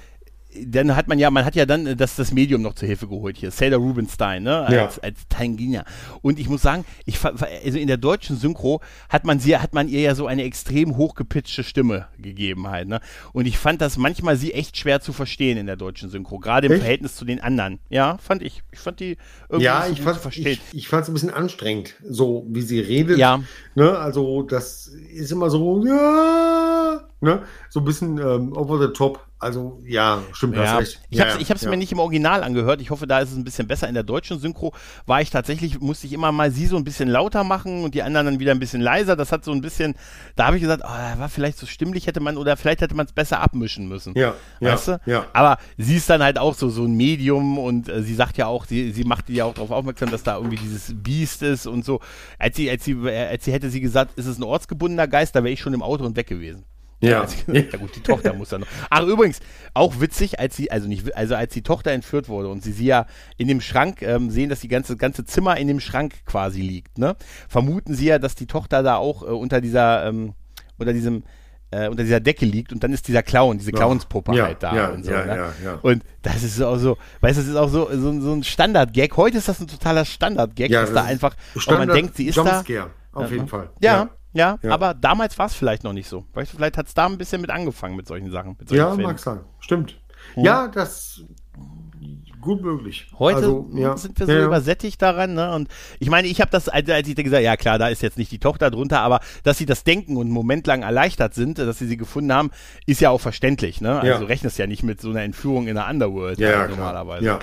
dann hat man ja, man hat ja dann äh, das, das Medium noch zur Hilfe geholt hier, Sailor Rubenstein, ne, als, Ja. als Tangina. Und ich muss sagen, ich, also in der deutschen Synchro hat man sie, hat man ihr ja so eine extrem hochgepitchte Stimme gegeben halt, ne. Und ich fand das manchmal sie echt schwer zu verstehen in der deutschen Synchro, gerade im Echt? Verhältnis zu den anderen. Ja, fand ich. Ich fand die irgendwie Ja, ich fand zu verstehen. ich, ich fand's ein bisschen anstrengend, so wie sie redet. Ja. Ne, also das ist immer so, ja, ne, so ein bisschen ähm, over the top. Also ja, stimmt, Ja, hast recht. ich habe es ja. mir nicht im Original angehört. Ich hoffe, da ist es ein bisschen besser. In der deutschen Synchro war ich tatsächlich, musste ich immer mal sie so ein bisschen lauter machen und die anderen dann wieder ein bisschen leiser. Das hat so ein bisschen, da habe ich gesagt, oh, war vielleicht so stimmlich hätte man oder vielleicht hätte man es besser abmischen müssen. Ja, ja, weißt du? ja. Aber sie ist dann halt auch so, so ein Medium und äh, sie sagt ja auch, sie, sie macht ja auch darauf aufmerksam, dass da irgendwie dieses Biest ist und so. Als sie, als sie, äh, als sie hätte sie gesagt, ist es ein ortsgebundener Geist, da wäre ich schon im Auto und weg gewesen. Ja. Ja gut, die Tochter muss dann noch. Ach übrigens, auch witzig, als sie, also nicht, also als die Tochter entführt wurde und sie sie ja in dem Schrank ähm, sehen, dass die ganze ganze Zimmer in dem Schrank quasi liegt, ne? Vermuten sie ja, dass die Tochter da auch äh, unter dieser, ähm, unter diesem äh, unter dieser Decke liegt und dann ist dieser Clown, diese Clownspuppe ja, halt da ja, und so. ja, ne? Und das ist auch so, weißt du, das ist auch so, so, so ein Standard-Gag. Heute ist das ein totaler Standard-Gag, Ja, dass das da einfach, Standard man denkt, sie ist da. Jumpscare, auf jeden Fall. Ja, ja, Ja. aber damals war es vielleicht noch nicht so. Vielleicht hat es da ein bisschen mit angefangen mit solchen Sachen. Mit solchen Ja, Filmen. mag sein. Stimmt. Ja, das gut möglich. Heute Also, ja. sind wir so ja, ja. übersättigt daran, ne? Und ich meine, ich habe das, als ich gesagt, ja klar, da ist jetzt nicht die Tochter drunter, aber dass sie das denken und einen Moment lang erleichtert sind, dass sie sie gefunden haben, ist ja auch verständlich, ne? Also rechnest ja nicht mit so einer Entführung in der Underworld Ja, ja, klar. normalerweise. Ja.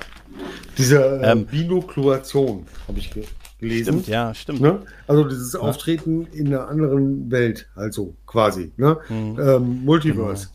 Diese äh, Ähm, Binokluation habe ich ge gelesen. Stimmt, ja, stimmt. Ne? Also dieses Auftreten in einer anderen Welt, also quasi. Ne? Mhm. Ähm, Multiverse.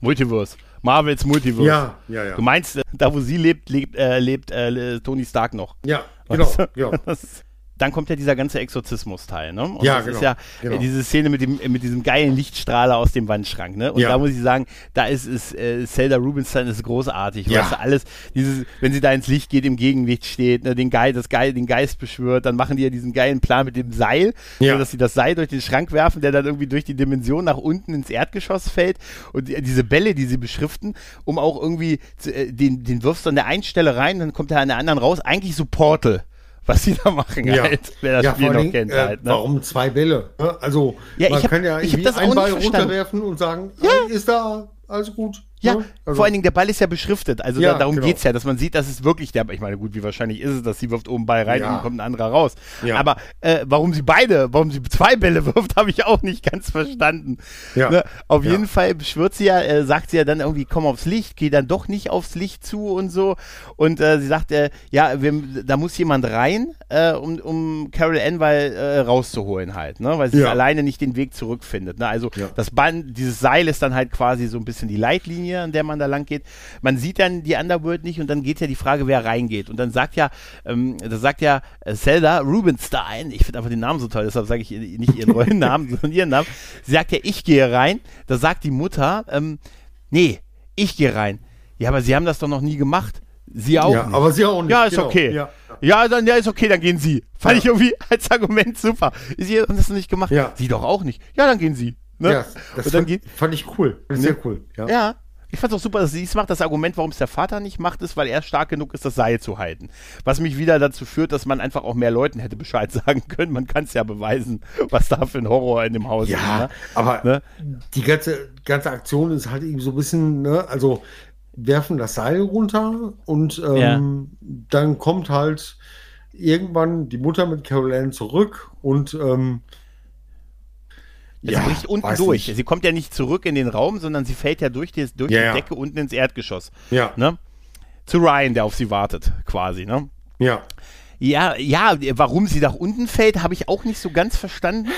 Multiverse. Marvels Multiverse. Ja, ja, ja. Du meinst, äh, da wo sie lebt, lebt, äh, lebt äh, Tony Stark noch. Ja, genau. Weißt du? ja. Das, dann kommt ja dieser ganze Exorzismus-Teil, ne? Und Ja, das genau, ist ja genau. äh, diese Szene mit dem mit diesem geilen Lichtstrahler aus dem Wandschrank, ne? Und Ja. da muss ich sagen, da ist es äh, Zelda Rubinstein ist großartig, Ja. weißt du, alles dieses wenn sie da ins Licht geht, im Gegenlicht steht, ne, den Geist, das Geil, den Geist beschwört, dann machen die ja diesen geilen Plan mit dem Seil, Ja. so, dass sie das Seil durch den Schrank werfen, der dann irgendwie durch die Dimension nach unten ins Erdgeschoss fällt und die, diese Bälle, die sie beschriften, um auch irgendwie zu, äh, den den wirfst du an der einen Stelle rein, dann kommt er an der anderen raus, eigentlich so Portal. Was sie da machen, Ja. halt, wer das ja, Spiel noch kennt, äh, halt. Ne? Warum zwei Bälle? Ne? Also Ja, man hab- kann ja ich das auch einen Ball verstanden. runterwerfen und sagen, ja. ist da alles gut. Ja, Ne? Also, vor allen Dingen, der Ball ist ja beschriftet. Also Ja, da, darum genau. geht's ja, dass man sieht, dass es wirklich der, ich meine, gut, wie wahrscheinlich ist es, dass sie wirft oben Ball rein Ja. und dann kommt ein anderer raus. Ja. Aber äh, warum sie beide, warum sie zwei Bälle wirft, habe ich auch nicht ganz verstanden. Ja. Ne? Auf jeden Fall beschwört sie ja, äh, sagt sie ja dann irgendwie, komm aufs Licht, geh dann doch nicht aufs Licht zu und so. Und äh, sie sagt, äh, ja, wir, da muss jemand rein, äh, um, um Carol Anwell äh, rauszuholen halt, ne? weil sie alleine nicht den Weg zurückfindet. Ne? Also das Band, dieses Seil ist dann halt quasi so ein bisschen die Leitlinie, an der man da lang geht. Man sieht dann die Underworld nicht und dann geht ja die Frage, wer reingeht. Und dann sagt ja, ähm, da sagt ja äh, Zelda Rubinstein, ich finde einfach den Namen so toll, deshalb sage ich nicht ihren neuen Namen, sondern ihren Namen. Sie sagt ja, ich gehe rein. Da sagt die Mutter, ähm, nee, ich gehe rein. Ja, aber sie haben das doch noch nie gemacht. Sie auch ja, nicht. aber sie auch nicht. Ja, ist genau. okay. Ja. Ja, dann ja, ist okay, dann gehen Sie. Fand Ja. ich irgendwie als Argument super. Sie haben das noch nicht gemacht. Ja. Sie doch auch nicht. Ja, dann gehen Sie. Ne? Ja, das Und dann fand, geht, fand ich cool. Ist sehr cool. Ja. ja. Ich fand's auch super, dass sie es macht. Das Argument, warum es der Vater nicht macht, ist, weil er stark genug ist, das Seil zu halten. Was mich wieder dazu führt, dass man einfach auch mehr Leuten hätte Bescheid sagen können. Man kann es ja beweisen, was da für ein Horror in dem Haus ist. Ja, Ne? aber Ne? die ganze, ganze Aktion ist halt eben so ein bisschen, ne, also werfen das Seil runter und ähm, dann kommt halt irgendwann die Mutter mit Carol Ann zurück und ähm, Es bricht unten durch. nicht. Sie kommt ja nicht zurück in den Raum, sondern sie fällt ja durch die, durch Ja, die ja. Decke unten ins Erdgeschoss. Ja, Ne? Zu Ryan, der auf sie wartet, quasi. Ne? ja. Ja, ja, warum sie nach unten fällt, habe ich auch nicht so ganz verstanden.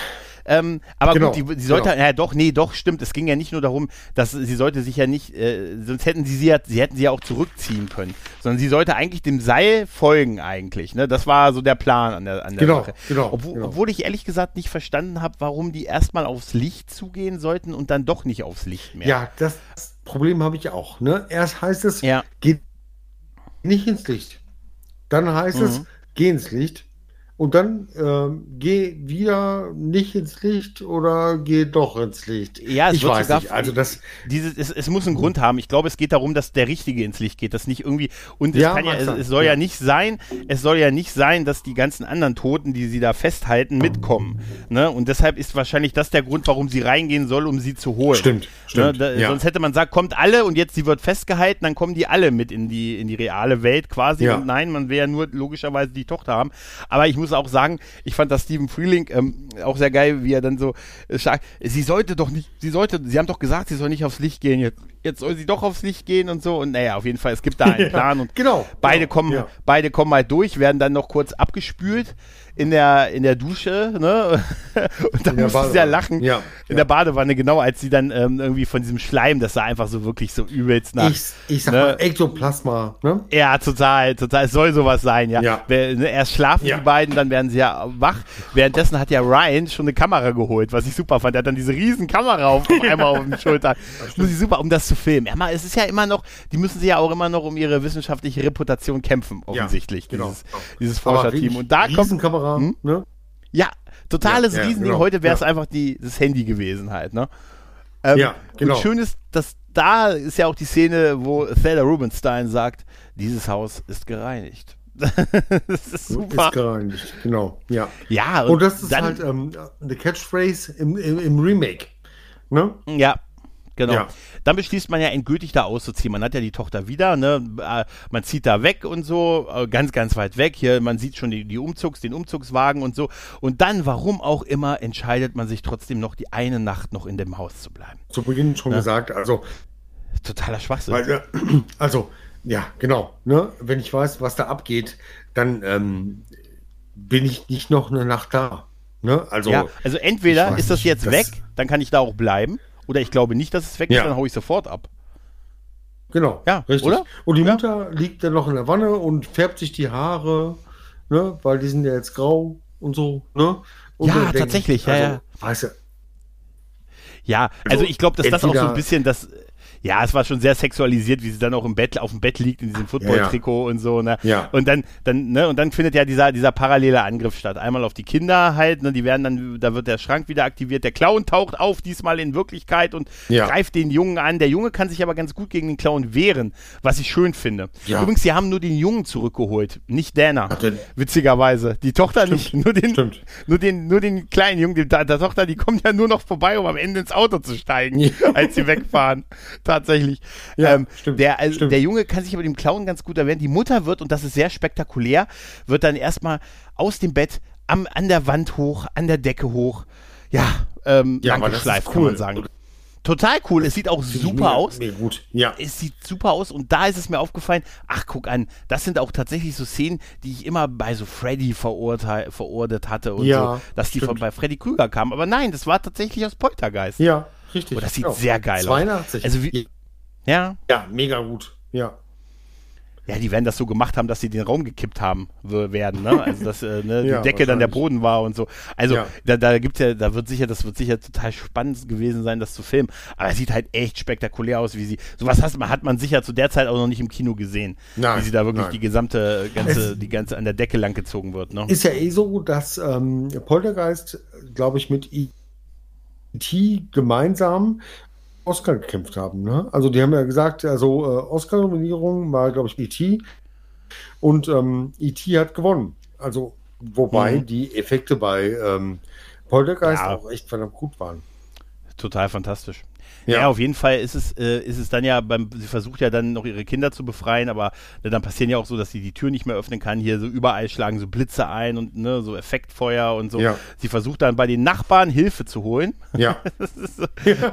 Ähm, aber Genau, gut, die, sie sollte, genau. ja doch, nee, doch, stimmt. Es ging ja nicht nur darum, dass sie sollte sich ja nicht, äh, sonst hätten sie sie ja, sie hätten sie ja auch zurückziehen können, sondern sie sollte eigentlich dem Seil folgen eigentlich. Ne? Das war so der Plan an der, an der Genau, Sache. genau, Obwohl, genau. obwohl ich ehrlich gesagt nicht verstanden habe, warum die erstmal aufs Licht zugehen sollten und dann doch nicht aufs Licht mehr. Ja, das Problem habe ich auch. Ne? Erst heißt es, Ja. geh nicht ins Licht. Dann heißt es, Mhm. geh ins Licht. Und dann ähm, geh wieder nicht ins Licht oder geh doch ins Licht. Ja, es ich wird weiß sogar- nicht. Also das, Dieses, es, es muss einen Grund haben. Ich glaube, es geht darum, dass der Richtige ins Licht geht, dass nicht irgendwie und es, Ja, kann ja, es, es soll ja. Ja. nicht sein, es soll ja nicht sein, dass die ganzen anderen Toten, die sie da festhalten, mitkommen. Ne? Und deshalb ist wahrscheinlich das der Grund, warum sie reingehen soll, um sie zu holen. Stimmt, stimmt, Ne? Da. Sonst hätte man gesagt, kommt alle und jetzt sie wird festgehalten, dann kommen die alle mit in die in die reale Welt quasi. Und nein, man will ja nur logischerweise die Tochter haben. Aber ich muss auch sagen, ich fand das Stephen Freeling ähm, auch sehr geil, wie er dann so äh, sagt, sie sollte doch nicht, sie sollte, sie haben doch gesagt, sie soll nicht aufs Licht gehen. Jetzt, jetzt soll sie doch aufs Licht gehen und so. Und naja, auf jeden Fall, es gibt da einen Plan und genau, beide genau, kommen, ja. beide kommen halt durch, werden dann noch kurz abgespült in der in der Dusche, ne? Und dann musste sie ja lachen. Ja, in ja. der Badewanne, genau, als sie dann ähm, irgendwie von diesem Schleim, das sah einfach so wirklich so übelst nach. ich, ich sag ne? mal, Ektoplasma. Ne? Ja, total, total. Es soll sowas sein, ja. Ja. Ne, erst schlafen Ja. die beiden, dann werden sie ja wach. Währenddessen hat ja Ryan schon eine Kamera geholt, was ich super fand. Er hat dann diese riesen Kamera auf, auf einmal auf den Schultern. Muss ich super, um das zu filmen. Ja, mal, es ist ja immer noch, die müssen sie ja auch immer noch um ihre wissenschaftliche Reputation kämpfen, offensichtlich, genau. dieses, dieses Forscherteam. Und da kommt, Riesenkamera. Hm? Ne? ja, totales Ja, ja, Riesending. genau. Heute wäre es Ja. einfach die, das Handy gewesen halt, ne? Ähm, Ja, genau. Und schön ist, dass da ist ja auch die Szene, wo Theda Rubenstein sagt, dieses Haus ist gereinigt. das ist super. Ist gereinigt, genau, ja. ja, Und das ist dann, halt ähm, eine Catchphrase im, im, im Remake. Ne? Ja, genau. Ja. Dann beschließt man ja endgültig da auszuziehen. Man hat ja die Tochter wieder, ne? Äh, Man zieht da weg und so, äh, ganz, ganz weit weg. Hier, man sieht schon die, die Umzugs, den Umzugswagen und so. Und dann, warum auch immer, entscheidet man sich trotzdem noch, die eine Nacht noch in dem Haus zu bleiben. Zu Beginn schon gesagt, also, Totaler Schwachsinn. weil, äh, also, ja, genau. Ne? Wenn ich weiß, was da abgeht, dann ähm, bin ich nicht noch eine Nacht da. Ne? Also, ja, also entweder ist das jetzt das- weg, dann kann ich da auch bleiben. Oder ich glaube nicht, dass es weg ist, Ja. dann hau ich sofort ab. Genau, Ja, richtig. oder? Und die Ja. Mutter liegt dann noch in der Wanne und färbt sich die Haare, ne, weil die sind ja jetzt grau und so, ne? Und Ja, denk tatsächlich, ich, ja, also, ja. Weißt du, Ja, also Also, ich glaube, dass das auch so ein bisschen das. Ja, es war schon sehr sexualisiert, wie sie dann auch im Bett, auf dem Bett liegt in diesem Football-Trikot und so, ne? Ja. Und dann, dann, ne, und dann findet ja dieser, dieser parallele Angriff statt. Einmal auf die Kinder halt, ne, die werden dann, da wird der Schrank wieder aktiviert, der Clown taucht auf, diesmal in Wirklichkeit und Ja. greift den Jungen an. Der Junge kann sich aber ganz gut gegen den Clown wehren, was ich schön finde. Ja. Übrigens, sie haben nur den Jungen zurückgeholt, nicht Dana. Ach, Witzigerweise. Die Tochter nicht, nur den, Stimmt. nur den, nur den kleinen Jungen, die, der Tochter, die kommt ja nur noch vorbei, um am Ende ins Auto zu steigen, Ja. als sie wegfahren. Tatsächlich. Ja, ähm, stimmt, Der, also, stimmt. der Junge kann sich aber dem Clown ganz gut erwehren. Die Mutter wird, und das ist sehr spektakulär, wird dann erstmal aus dem Bett am, an der Wand hoch, an der Decke hoch, ja, ähm, Ja, langgeschleift, ist kann man cool. sagen. Total cool. Es sieht auch super mega, aus Mega gut. Ja. es sieht super aus und da ist es mir aufgefallen, ach guck an, das sind auch tatsächlich so Szenen, die ich immer bei so Freddy verortet hatte und Ja, so, dass die stimmt. von bei Freddy Krüger kamen. Aber nein, das war tatsächlich aus Poltergeist. Ja, richtig. Oh, das sieht genau. sehr geil aus. 82. Also wie- Ja, ja, mega gut. Ja. ja, die werden das so gemacht haben, dass sie den Raum gekippt haben werden, ne? Also dass äh, ne, die Ja, Decke dann der. Boden war und so. Also Ja. da, da gibt's ja, da wird sicher, das wird sicher total spannend gewesen sein, das zu filmen. Aber es sieht halt echt spektakulär aus, wie sie. Sowas hat man, hat man sicher zu der Zeit auch noch nicht im Kino gesehen. Nein, wie sie da wirklich nein. die gesamte, ganze, Es- die ganze an der Decke lang gezogen wird, ne? Ist ja eh so, dass ähm, Poltergeist, glaube ich, mit E.T. gemeinsam Oscar gekämpft haben. Ne? Also die haben ja gesagt, also äh, Oscar-Nominierung war, glaube ich, E.T. Und ähm, E.T. hat gewonnen. Also wobei Mhm. die Effekte bei ähm, Poltergeist Ja. auch echt verdammt gut waren. Total fantastisch. Ja. Ja, auf jeden Fall ist es, äh, ist es dann ja beim, sie versucht ja dann noch ihre Kinder zu befreien, aber ne, dann passieren ja auch so, dass sie die Tür nicht mehr öffnen kann. Hier so überall schlagen so Blitze ein und ne, so Effektfeuer und so. Ja. Sie versucht dann bei den Nachbarn Hilfe zu holen. Ja, Das so,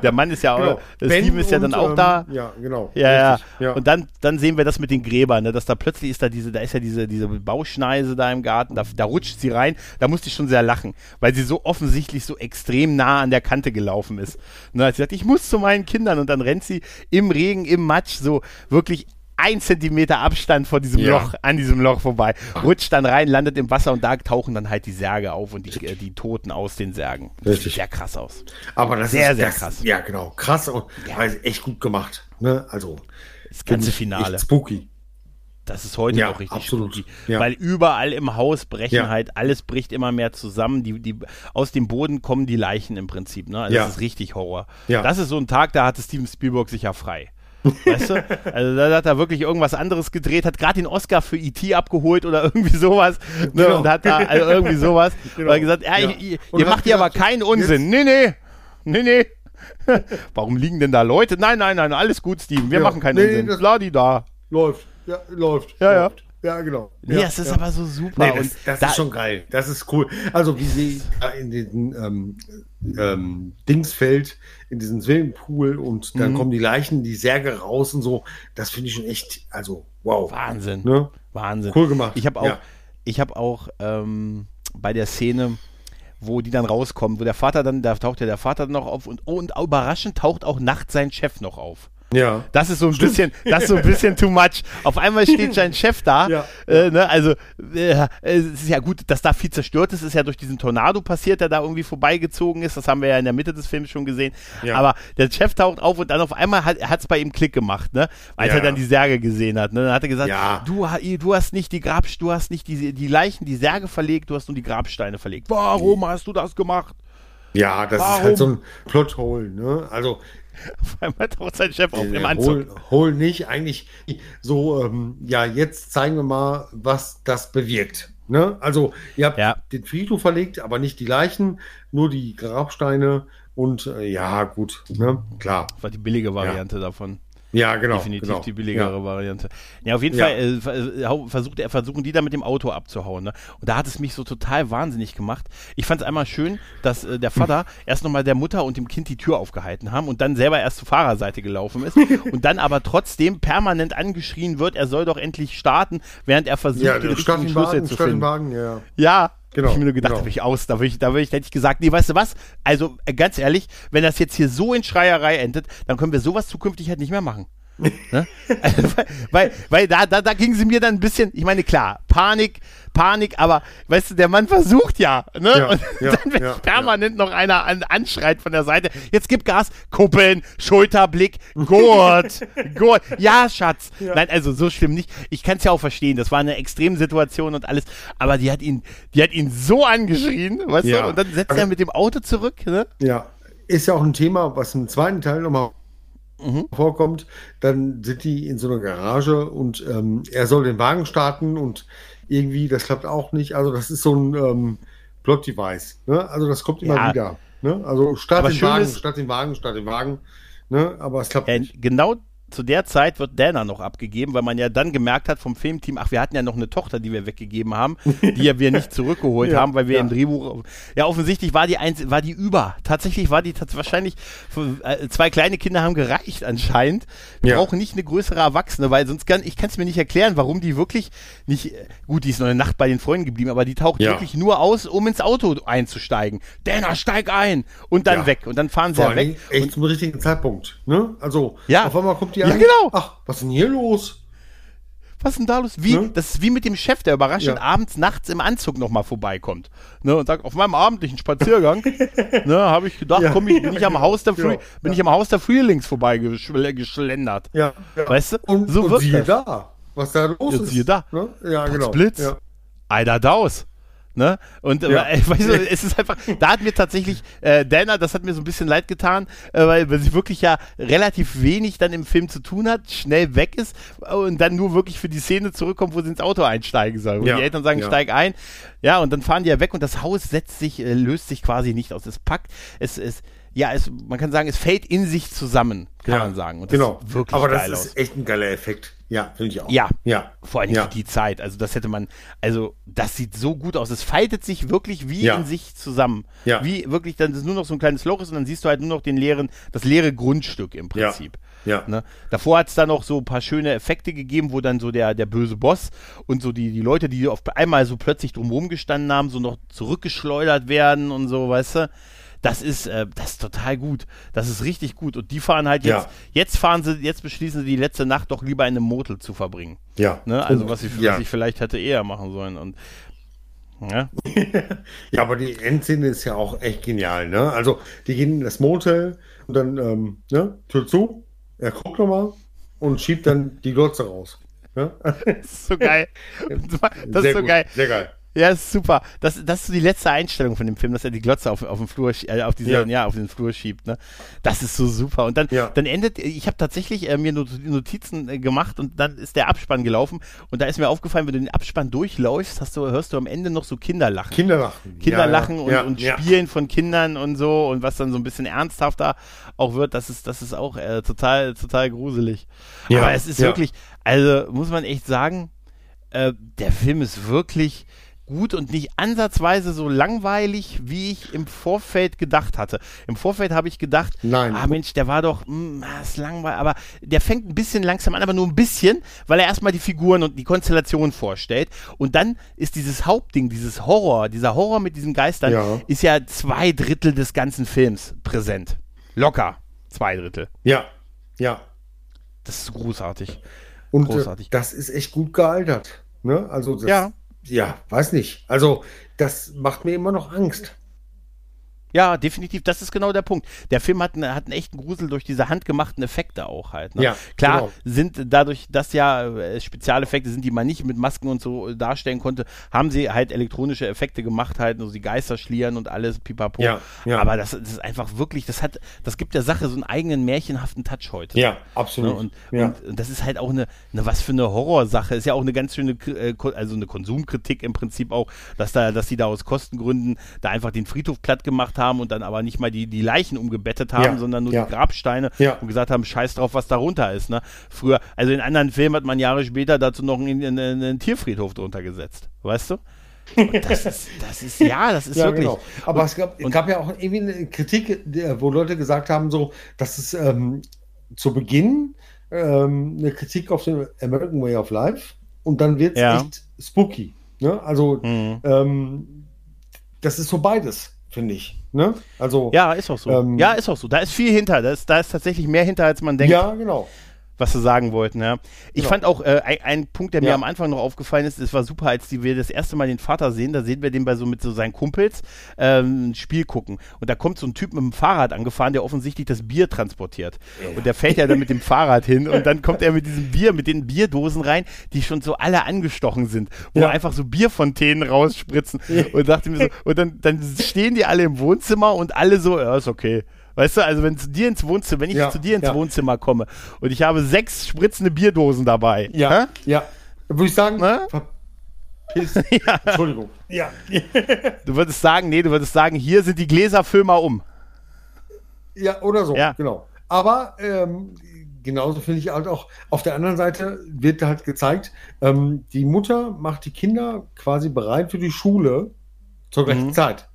der Mann ist ja auch, genau. der Ben Steven ist ja dann und, auch ähm, da. Ja, genau. Ja. Richtig. ja. Und dann, dann sehen wir das mit den Gräbern, ne, dass da plötzlich ist da diese, da ist ja diese, diese Bauschneise da im Garten, da, da rutscht sie rein, da musste ich schon sehr lachen, weil sie so offensichtlich so extrem nah an der Kante gelaufen ist. Ne, als sie sagt, ich muss zu meinen Kindern und dann rennt sie im Regen, im Matsch, so wirklich ein Zentimeter Abstand vor diesem Ja. Loch, an diesem Loch vorbei, rutscht dann rein, landet im Wasser und da tauchen dann halt die Särge auf und die, äh, die Toten aus den Särgen. Das sieht Richtig. sehr krass aus. Aber das Sehr, ist sehr das, krass. Ja, genau. Krass und Ja. also echt gut gemacht. Ne? Also Das ganze Finale. Spooky. Das ist heute Ja, noch richtig absolut. spooky. Ja. Weil überall im Haus brechen Ja. halt, alles bricht immer mehr zusammen. Die, die, aus dem Boden kommen die Leichen im Prinzip. Ne? Also Ja. Das ist richtig Horror. Ja. Das ist so ein Tag, da hatte Steven Spielberg sicher frei. Weißt du? Also da hat er wirklich irgendwas anderes gedreht, hat gerade den Oscar für E.T. abgeholt oder irgendwie sowas. Ne? Genau. Und hat da also irgendwie sowas. Genau. Er gesagt, ja, Ja. Ihr, ihr Und macht hier aber keinen Unsinn. Nee, nee. Nee, nee. Warum liegen denn da Leute? Nein, nein, nein, alles gut, Steven. Wir Ja. machen keinen Nee, Unsinn. Ladi da. Läuft. Ja, läuft. Ja, ja. läuft. Ja, genau. Nee, ja, das ist ja. aber so super. Nee, das, und das da, ist schon geil. Das ist cool. Also wie sie da in diesen ähm, ähm, Dings fällt, in diesen Swimmingpool und dann Mhm. kommen die Leichen, die Särge raus und so. Das finde ich schon echt, also wow. Wahnsinn. Ne? Wahnsinn. Cool gemacht. Ich habe auch, Ja. ich habe auch ähm, bei der Szene, wo die dann rauskommen, wo der Vater dann, da taucht ja der Vater noch auf und, oh, und überraschend taucht auch nachts sein Chef noch auf. Ja. Das ist so ein bisschen, das ist so ein bisschen too much. Auf einmal steht sein Chef da. Ja. Äh, ne, also äh, es ist ja gut, dass da viel zerstört ist, ist ja durch diesen Tornado passiert, der da irgendwie vorbeigezogen ist. Das haben wir ja in der Mitte des Films schon gesehen. Ja. Aber der Chef taucht auf und dann auf einmal hat es bei ihm Klick gemacht, ne? Als Ja. er dann die Särge gesehen hat. Ne? Dann hat er gesagt, du, du hast nicht die Grab, du hast nicht die, die Leichen, die Särge verlegt, du hast nur die Grabsteine verlegt. Warum hast du das gemacht? Ja, das Warum? ist halt so ein Plothole, ne? Also Auf einmal taucht sein Chef auf äh, im Anzug. hol, hol nicht, eigentlich so, ähm, ja, jetzt zeigen wir mal, was das bewirkt. Ne? Also, ihr habt Ja. den Friedhof verlegt, aber nicht die Leichen, nur die Grabsteine und äh, ja, gut, ne? Klar. Das war die billige Variante davon. Ja, genau. Definitiv genau. die billigere Ja. Variante. Ja, auf jeden Ja. Fall äh, äh, versucht er, versuchen die da mit dem Auto abzuhauen. Ne? Und da hat es mich so total wahnsinnig gemacht. Ich fand es einmal schön, dass äh, der Vater erst nochmal der Mutter und dem Kind die Tür aufgehalten haben und dann selber erst zur Fahrerseite gelaufen ist und dann aber trotzdem permanent angeschrien wird, er soll doch endlich starten, während er versucht, Ja, statt richtigen Schlüssel zu finden. Wagen, ja. Ja, Genau, Ich mir nur gedacht, genau. da will ich aus, da will ich, da will ich, da hätte ich gesagt, nee, weißt du was? Also äh, ganz ehrlich, wenn das jetzt hier so in Schreierei endet, dann können wir sowas zukünftig halt nicht mehr machen. ne? also, weil, weil, weil da, da, da ging sie mir dann ein bisschen, ich meine, klar, Panik, Panik, aber weißt du, der Mann versucht ja, ne? Ja, und ja, dann, wenn ja, permanent noch einer an, anschreit von der Seite, jetzt gib Gas, Kuppeln, Schulterblick, Gurt, Gurt, ja, Schatz. Nein, also so schlimm nicht. Ich kann es ja auch verstehen, das war eine Extremsituation und alles, aber die hat ihn, die hat ihn so angeschrien, weißt du, und dann setzt er mit dem Auto zurück, ne? Ja, ist ja auch ein Thema, was im zweiten Teil nochmal Mhm. vorkommt. Dann sind die in so einer Garage und ähm, er soll den Wagen starten und irgendwie, das klappt auch nicht. Also das ist so ein ähm, Plot-Device. Ne? Also das kommt immer Ja. wieder. Ne? Also statt den Wagen, ist- statt den Wagen, statt den Wagen. Ne? Aber es klappt Ja, nicht. genau zu der Zeit wird Dana noch abgegeben, weil man ja dann gemerkt hat vom Filmteam, ach, wir hatten ja noch eine Tochter, die wir weggegeben haben, die ja wir nicht zurückgeholt Ja, haben, weil wir ja. im Drehbuch, ja offensichtlich war die eins, war die über. Tatsächlich war die tats wahrscheinlich, äh, zwei kleine Kinder haben gereicht anscheinend. Wir Ja. brauchen nicht eine größere Erwachsene, weil sonst kann, ich kann es mir nicht erklären, warum die wirklich nicht, äh, gut, die ist noch eine Nacht bei den Freunden geblieben, aber die taucht wirklich nur aus, um ins Auto einzusteigen. Dana, steig ein! Und dann weg. Und dann fahren sie ja weg. Echt zum richtigen Zeitpunkt. Ne? Also Ja. auf einmal kommt die Ja, an. genau. Ach, was ist denn hier los? Was ist denn da los? Wie, Ne? Das ist wie mit dem Chef, der überraschend Ja. abends, nachts im Anzug nochmal vorbeikommt. Ne, und sagt, auf meinem abendlichen Spaziergang, ne, habe ich gedacht, Ja. komm ich, bin ich am Haus der, Free, Ja. bin ich am Haus der Freelings vorbeigeschlendert. Ja, ja. Weißt du? Und, So und wirkt siehe das. da, was da los Ja, ist. siehe da. Ne? Ja, genau. Blitz. Ja. Alter Daus. Ne? Und Ja. äh, weißt du, es ist einfach, da hat mir tatsächlich, äh, Dana, das hat mir so ein bisschen leid getan, äh, weil, weil sie wirklich ja relativ wenig dann im Film zu tun hat, schnell weg ist äh, und dann nur wirklich für die Szene zurückkommt, wo sie ins Auto einsteigen soll. Und Ja. die Eltern sagen, Ja. steig ein. Ja, und dann fahren die ja weg und das Haus setzt sich, äh, löst sich quasi nicht aus. Es packt, es ist, ja, es, man kann sagen, es fällt in sich zusammen, kann man sagen. Und das genau. sieht wirklich Aber geil das aus. ist echt ein geiler Effekt. Ja, finde ich auch. Ja. Ja. Vor allem ja. für die Zeit. Also das hätte man, also das sieht so gut aus. Es faltet sich wirklich wie Ja. in sich zusammen. Ja. Wie wirklich, dann ist nur noch so ein kleines Loch ist und dann siehst du halt nur noch den leeren, das leere Grundstück im Ja. Prinzip. Ja. Ne? Davor hat es dann noch so ein paar schöne Effekte gegeben, wo dann so der, der böse Boss und so die, die Leute, die auf einmal so plötzlich drumherum gestanden haben, so noch zurückgeschleudert werden und so, weißt du. Das ist, äh, das ist total gut. Das ist richtig gut. Und die fahren halt jetzt, Ja. jetzt fahren sie, jetzt beschließen sie die letzte Nacht doch lieber in einem Motel zu verbringen. Ja. Ne? Also was ich, ja. was ich vielleicht hätte eher machen sollen. Und ja, Ja, aber die Endszene ist ja auch echt genial, ne? Also, die gehen in das Motel und dann, ähm, ne, Tür zu, er guckt nochmal und schiebt dann die Glotze raus. Ne? das ist so geil. Das Sehr ist so gut, geil. Sehr geil. Ja, ist super. Das, das ist so die letzte Einstellung von dem Film, dass er die Glotze auf, auf den Flur, äh, auf diese, ja. Ja. auf den Flur schiebt. Ne? Das ist so super. Und dann, Ja. dann endet, ich habe tatsächlich äh, mir Not- Notizen äh, gemacht und dann ist der Abspann gelaufen und da ist mir aufgefallen, wenn du den Abspann durchläufst, hast du, hörst du am Ende noch so Kinderlachen. Kinderlachen. Kinderlachen ja, und, und. Spielen von Kindern und so und was dann so ein bisschen ernsthafter auch wird, das ist, das ist auch äh, total, total gruselig. Ja, Aber es ist wirklich, also muss man echt sagen, äh, der Film ist wirklich gut und nicht ansatzweise so langweilig, wie ich im Vorfeld gedacht hatte. Im Vorfeld habe ich gedacht, Nein. ah Mensch, der war doch, mh, ah, ist langweilig, aber der fängt ein bisschen langsam an, aber nur ein bisschen, weil er erstmal die Figuren und die Konstellation vorstellt. Und dann ist dieses Hauptding, dieses Horror, dieser Horror mit diesen Geistern, Ja. ist ja zwei Drittel des ganzen Films präsent. Locker. Zwei Drittel. Ja, ja. Das ist großartig. Und Großartig. Äh, das ist echt gut gealtert. Ne? Also das, Ja. Ja, weiß nicht. Also das macht mir immer noch Angst. Ja, definitiv. Das ist genau der Punkt. Der Film hat, hat einen echten Grusel durch diese handgemachten Effekte auch halt. Ne? Ja, Klar genau. sind dadurch, dass ja äh, Spezialeffekte sind, die man nicht mit Masken und so darstellen konnte, haben sie halt elektronische Effekte gemacht halt, also die Geister schlieren und alles, pipapo. Ja, ja. Aber das, das ist einfach wirklich, das hat, das gibt der Sache so einen eigenen märchenhaften Touch heute. Ja, Ne? absolut. Und, ja. und, und das ist halt auch eine, eine was für eine Horrorsache. Ist ja auch eine ganz schöne, äh, also eine Konsumkritik im Prinzip auch, dass da, dass die da aus Kostengründen da einfach den Friedhof platt gemacht haben und dann aber nicht mal die, die Leichen umgebettet haben, Ja, sondern nur ja. die Grabsteine Ja. und gesagt haben, scheiß drauf, was darunter ist. Ne? Früher, also in anderen Filmen hat man Jahre später dazu noch einen, einen, einen Tierfriedhof drunter gesetzt. Weißt du? Das ist, das ist, ja, das ist Ja, wirklich. genau. Aber und, es gab, und- gab ja auch irgendwie eine Kritik, wo Leute gesagt haben, so, dass es ähm, zu Beginn ähm, eine Kritik auf den American Way of Life und dann wird es Ja. echt spooky. Ne? Also, Mhm. ähm, das ist so beides, finde ich. Ne? Also, Ja, ist auch so. Ähm, ja, ist auch so. Da ist viel hinter. Da ist, da ist tatsächlich mehr hinter, als man denkt. ja, genau. Was sie sagen wollten, ja. Ich Genau. fand auch äh, ein, ein Punkt, der mir Ja. am Anfang noch aufgefallen ist, es war super, als die, wir das erste Mal den Vater sehen, da sehen wir den bei so mit so seinen Kumpels ähm, ein Spiel gucken. Und da kommt so ein Typ mit dem Fahrrad angefahren, der offensichtlich das Bier transportiert. Und der fährt ja dann mit dem Fahrrad hin und dann kommt er mit diesem Bier, mit den Bierdosen rein, die schon so alle angestochen sind, wo Ja. einfach so Bierfontänen rausspritzen. Und dachte mir so, und dann, dann stehen die alle im Wohnzimmer und alle so, ja, ist okay. Weißt du, also wenn zu dir ins Wohnzimmer, wenn ich Ja, zu dir ins ja. Wohnzimmer komme und ich habe sechs spritzende Bierdosen dabei. Ja, hä? ja. Würde ich sagen, Ne? verpiss. Entschuldigung. Ja. Du würdest sagen, nee, du würdest sagen, hier sind die Gläser, füll mal um. Ja, oder so, Ja. genau. Aber ähm, genauso finde ich halt auch, auf der anderen Seite wird halt gezeigt, ähm, die Mutter macht die Kinder quasi bereit für die Schule zur gleichen Mhm. Zeit.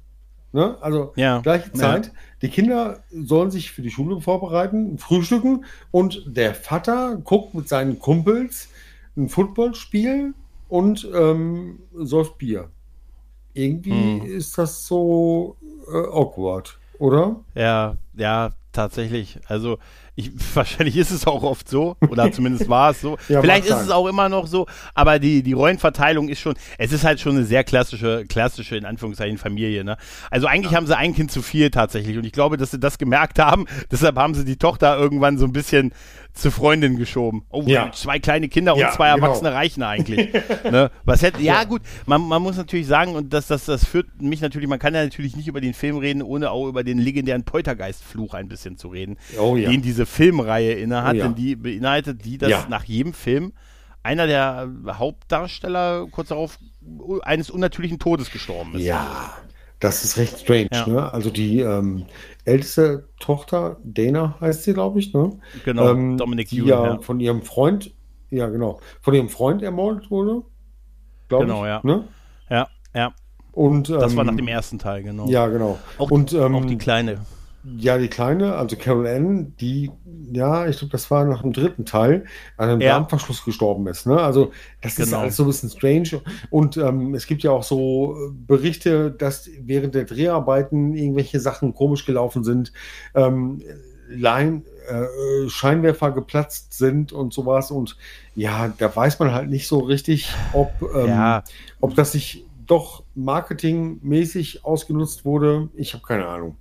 Ne? Also Ja. gleiche Ja. Die Kinder sollen sich für die Schule vorbereiten, frühstücken und der Vater guckt mit seinen Kumpels ein Footballspiel und ähm, säuft Bier. Irgendwie Mhm. ist das so äh, awkward, oder? Ja, ja, tatsächlich. Also ich, wahrscheinlich ist es auch oft so, oder zumindest war es so. Ja, Vielleicht ist es auch immer noch so, aber die, die Rollenverteilung ist schon, es ist halt schon eine sehr klassische, klassische, in Anführungszeichen, Familie. Ne? Also eigentlich haben sie ein Kind zu viel tatsächlich und ich glaube, dass sie das gemerkt haben, deshalb haben sie die Tochter irgendwann so ein bisschen zur Freundin geschoben. Oh, Ja. zwei kleine Kinder und Ja, zwei genau. Erwachsene reichen eigentlich. ne? Was hätte, ja, gut, man, man muss natürlich sagen, und das, das, das führt mich natürlich, man kann ja natürlich nicht über den Film reden, ohne auch über den legendären Poltergeist-Fluch ein bisschen zu reden, Oh ja. den diese Filmreihe innehat, Oh ja. denn die beinhaltet die, dass Ja. nach jedem Film einer der Hauptdarsteller kurz darauf eines unnatürlichen Todes gestorben ist. Ja, das ist recht strange. Ja. Ne? Also die ähm, älteste Tochter, Dana heißt sie, glaube ich, ne? Genau, ähm, Dominic die Ewan, ja, von ihrem Freund, ja genau, von ihrem Freund ermordet wurde. Genau, ich, ja. Ne? Ja, ja, Und, das ähm, war nach dem ersten Teil, genau. Ja, genau. Auch, und ähm, auch die Kleine. Ja, die Kleine, also Carol Ann, die, ja, ich glaube, das war nach dem dritten Teil, an einem Ja. Darmverschluss gestorben ist. Ne? Also, das ist Genau. alles so ein bisschen strange. Und ähm, es gibt ja auch so äh, Berichte, dass während der Dreharbeiten irgendwelche Sachen komisch gelaufen sind, ähm, Line, äh, Scheinwerfer geplatzt sind und sowas. Und ja, da weiß man halt nicht so richtig, ob, ähm, Ja. ob das sich doch marketingmäßig ausgenutzt wurde. Ich habe keine Ahnung.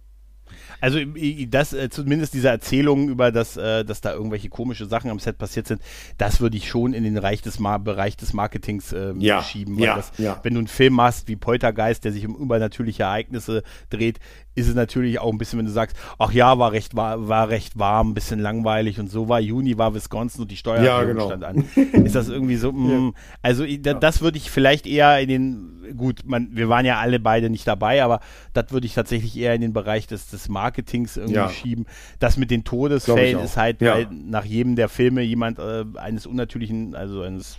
Also das, äh, zumindest diese Erzählungen über das, äh, dass da irgendwelche komische Sachen am Set passiert sind, das würde ich schon in den Bereich des, Mar Bereich des Marketings ähm, Ja, schieben. Weil ja, das, ja. Wenn du einen Film hast wie Poltergeist, der sich um übernatürliche Ereignisse dreht, ist es natürlich auch ein bisschen, wenn du sagst, ach ja, war recht, war, war recht warm, ein bisschen langweilig und so war. Juni war Wisconsin und die Steuererklärung Ja, genau. stand an. Ist das irgendwie so, mm, also i- da, das würde ich vielleicht eher in den, gut, man, wir waren ja alle beide nicht dabei, aber das würde ich tatsächlich eher in den Bereich des, des Marketings irgendwie Ja. schieben. Das mit den Todesfällen ist halt, Ja. weil nach jedem der Filme jemand äh, eines unnatürlichen, also eines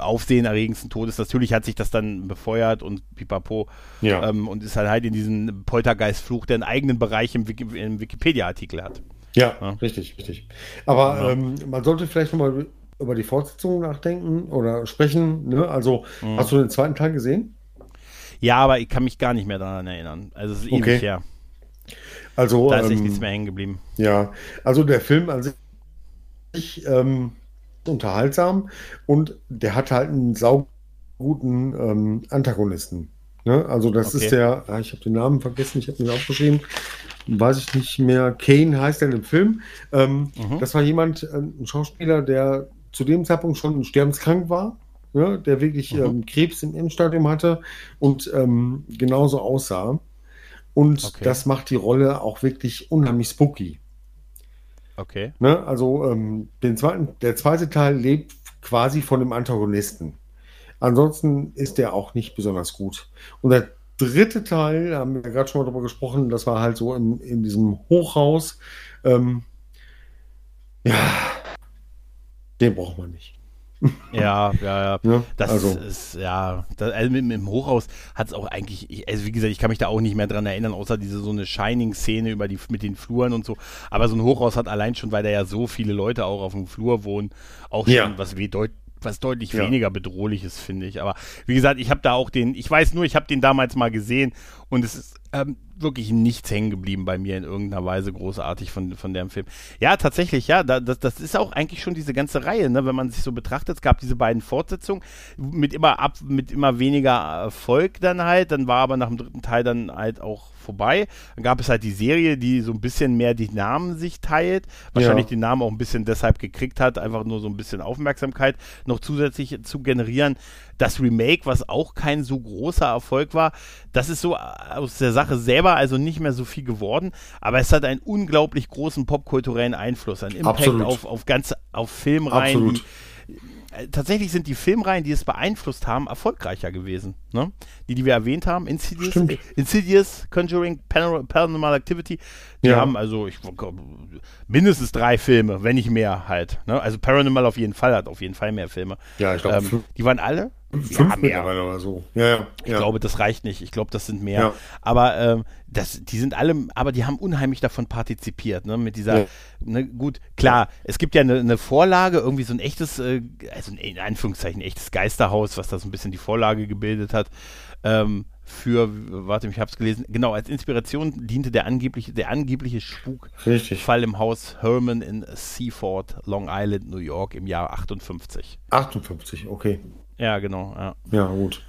aufsehenerregendsten Todes, natürlich hat sich das dann befeuert und pipapo Ja. ähm, und ist halt halt in diesen Poltergeist-Fluch, der einen eigenen Bereich im, Wiki im Wikipedia-Artikel hat. Ja, Ja. richtig, richtig. Aber Ja. ähm, man sollte vielleicht nochmal über die Fortsetzung nachdenken oder sprechen. Ne? Also, Mhm. hast du den zweiten Teil gesehen? Ja, aber ich kann mich gar nicht mehr daran erinnern. Also es ist ewig Okay. her. Also, Da ist ähm, nichts mehr hängen geblieben. ja, also der Film an sich ähm, unterhaltsam und der hat halt einen sauguten ähm, Antagonisten. Ne? Also das Okay. ist der, ah, ich habe den Namen vergessen, ich habe ihn aufgeschrieben, weiß ich nicht mehr, Kane heißt er im Film. Ähm, Mhm. Das war jemand, äh, ein Schauspieler, der zu dem Zeitpunkt schon sterbenskrank war, ne? der wirklich Mhm. ähm, Krebs im Endstadium hatte und ähm, genauso aussah. Und Okay. das macht die Rolle auch wirklich unheimlich spooky. Okay. Ne? Also ähm, den zweiten, der zweite Teil lebt quasi von dem Antagonisten. Ansonsten ist der auch nicht besonders gut. Und der dritte Teil, haben wir gerade schon mal drüber gesprochen, das war halt so in, in diesem Hochhaus. Ähm, ja, den braucht man nicht. Ja, ja, ja. Ne? Das also, ist, ja, das, also mit, mit dem Hochhaus hat es auch eigentlich, ich, also wie gesagt, ich kann mich da auch nicht mehr dran erinnern, außer diese so eine Shining-Szene über die, mit den Fluren und so. Aber so ein Hochhaus hat allein schon, weil da ja so viele Leute auch auf dem Flur wohnen, auch schon Ja. was wie deut was deutlich Ja. weniger bedrohlich ist, finde ich. Aber wie gesagt, ich habe da auch den, ich weiß nur, ich habe den damals mal gesehen und es ist ähm, wirklich nichts hängen geblieben bei mir in irgendeiner Weise großartig von, von dem Film. Ja, tatsächlich, ja, da, das, das ist auch eigentlich schon diese ganze Reihe, ne, wenn man sich so betrachtet. Es gab diese beiden Fortsetzungen mit immer ab, mit immer weniger Erfolg dann halt. Dann war aber nach dem dritten Teil dann halt auch vorbei. Dann gab es halt die Serie, die so ein bisschen mehr die Namen sich teilt. Wahrscheinlich Ja. den Namen auch ein bisschen deshalb gekriegt hat, einfach nur so ein bisschen Aufmerksamkeit noch zusätzlich zu generieren. Das Remake, was auch kein so großer Erfolg war, das ist so aus der Sache selber also nicht mehr so viel geworden, aber es hat einen unglaublich großen popkulturellen Einfluss, einen Impact Absolut. auf, auf ganze, auf Filmreihen. Absolut. Die, äh, tatsächlich sind die Filmreihen, die es beeinflusst haben, erfolgreicher gewesen. Ne? Die, die wir erwähnt haben, Insidious, Stimmt. Insidious Conjuring, Paranor- Paranormal Activity, die Ja. haben also ich, mindestens drei Filme, wenn nicht mehr halt. Ne? Also Paranormal auf jeden Fall hat auf jeden Fall mehr Filme. ja, ich glaube, Ähm, die waren alle? Fünf ja, mehr. mittlerweile oder so. Ja, ja. Ich ja. glaube, das reicht nicht. Ich glaube, das sind mehr. Ja. Aber ähm, das, die sind alle, aber die haben unheimlich davon partizipiert, ne? Mit dieser, Ja. ne, gut, klar, es gibt ja eine, eine Vorlage, irgendwie so ein echtes, äh, also in Anführungszeichen echtes Geisterhaus, was da so ein bisschen die Vorlage gebildet hat. Ähm, für, warte, ich habe es gelesen, genau, als Inspiration diente der angebliche, der angebliche Spukfall im Haus Herman in Seaford, Long Island, New York im Jahr 58. 58, okay. Ja, genau, ja. Ja, gut.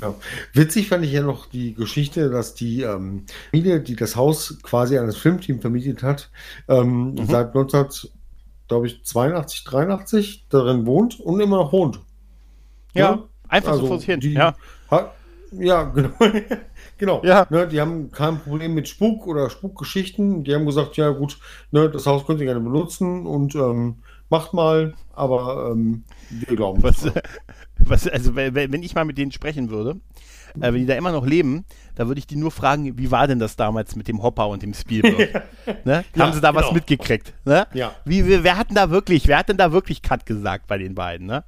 Ja. Witzig fand ich ja noch die Geschichte, dass die ähm, Familie, die das Haus quasi an das Filmteam vermietet hat, ähm, Mhm. seit 19, glaube ich, 82, 83 darin wohnt und immer noch wohnt. Ja, einfach so Also vor sich hin. Die, Ja. Ha, ja, genau. genau. Ja. Ne, die haben kein Problem mit Spuk oder Spukgeschichten. Die haben gesagt, ja gut, ne, das Haus könnt ihr gerne benutzen und ähm, macht mal, aber ähm, wir glauben Was, nicht. was, also wenn ich mal mit denen sprechen würde, äh, wenn die da immer noch leben, da würde ich die nur fragen, wie war denn das damals mit dem Hopper und dem Spielberg? ne? Ja, Haben sie da was genau. mitgekriegt? Ne? Ja. Wie, wer, wer hat denn da wirklich, wer hat denn da wirklich Cut gesagt bei den beiden? Ne?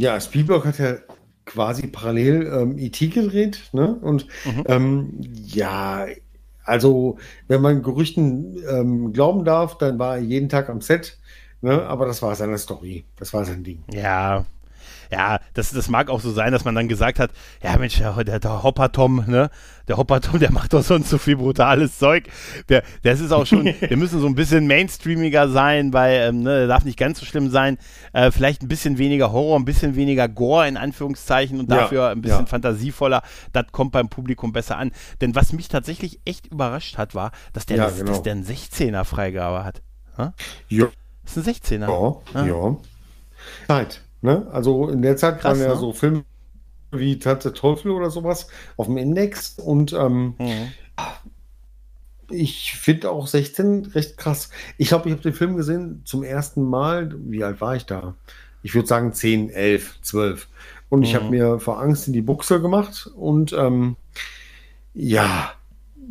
Ja, Spielberg hat ja quasi parallel ähm, E.T. gedreht, ne? Und Mhm. ähm, ja, also wenn man Gerüchten ähm, glauben darf, dann war er jeden Tag am Set, ne? Aber das war seine Story, das war sein Ding. Ja. Ja, das, das mag auch so sein, dass man dann gesagt hat, ja Mensch, der, der, der Hopper-Tom, ne? Der Hopper-Tom, der macht doch sonst so viel brutales Zeug. Der, das ist auch schon, wir müssen so ein bisschen mainstreamiger sein, weil, ähm, ne, der darf nicht ganz so schlimm sein. Äh, vielleicht ein bisschen weniger Horror, ein bisschen weniger Gore in Anführungszeichen und Ja, dafür ein bisschen ja. fantasievoller. Das kommt beim Publikum besser an. Denn was mich tatsächlich echt überrascht hat, war, dass der, Ja, das, genau. dass der einen 16er Freigabe hat. Ja, Das ist ein 16er. ja, Ah. ja. Zeit, ne? Also in der Zeit Krass, waren ja ne? so Filme wie Tante Teufel oder sowas auf dem Index und ähm, Mhm. Ich finde auch 16 recht krass. Ich glaube, ich habe den Film gesehen zum ersten Mal. Wie alt war ich da? Ich würde sagen 10, 11, 12. Und ich Mhm. habe mir vor Angst in die Buchse gemacht. Und ähm, ja,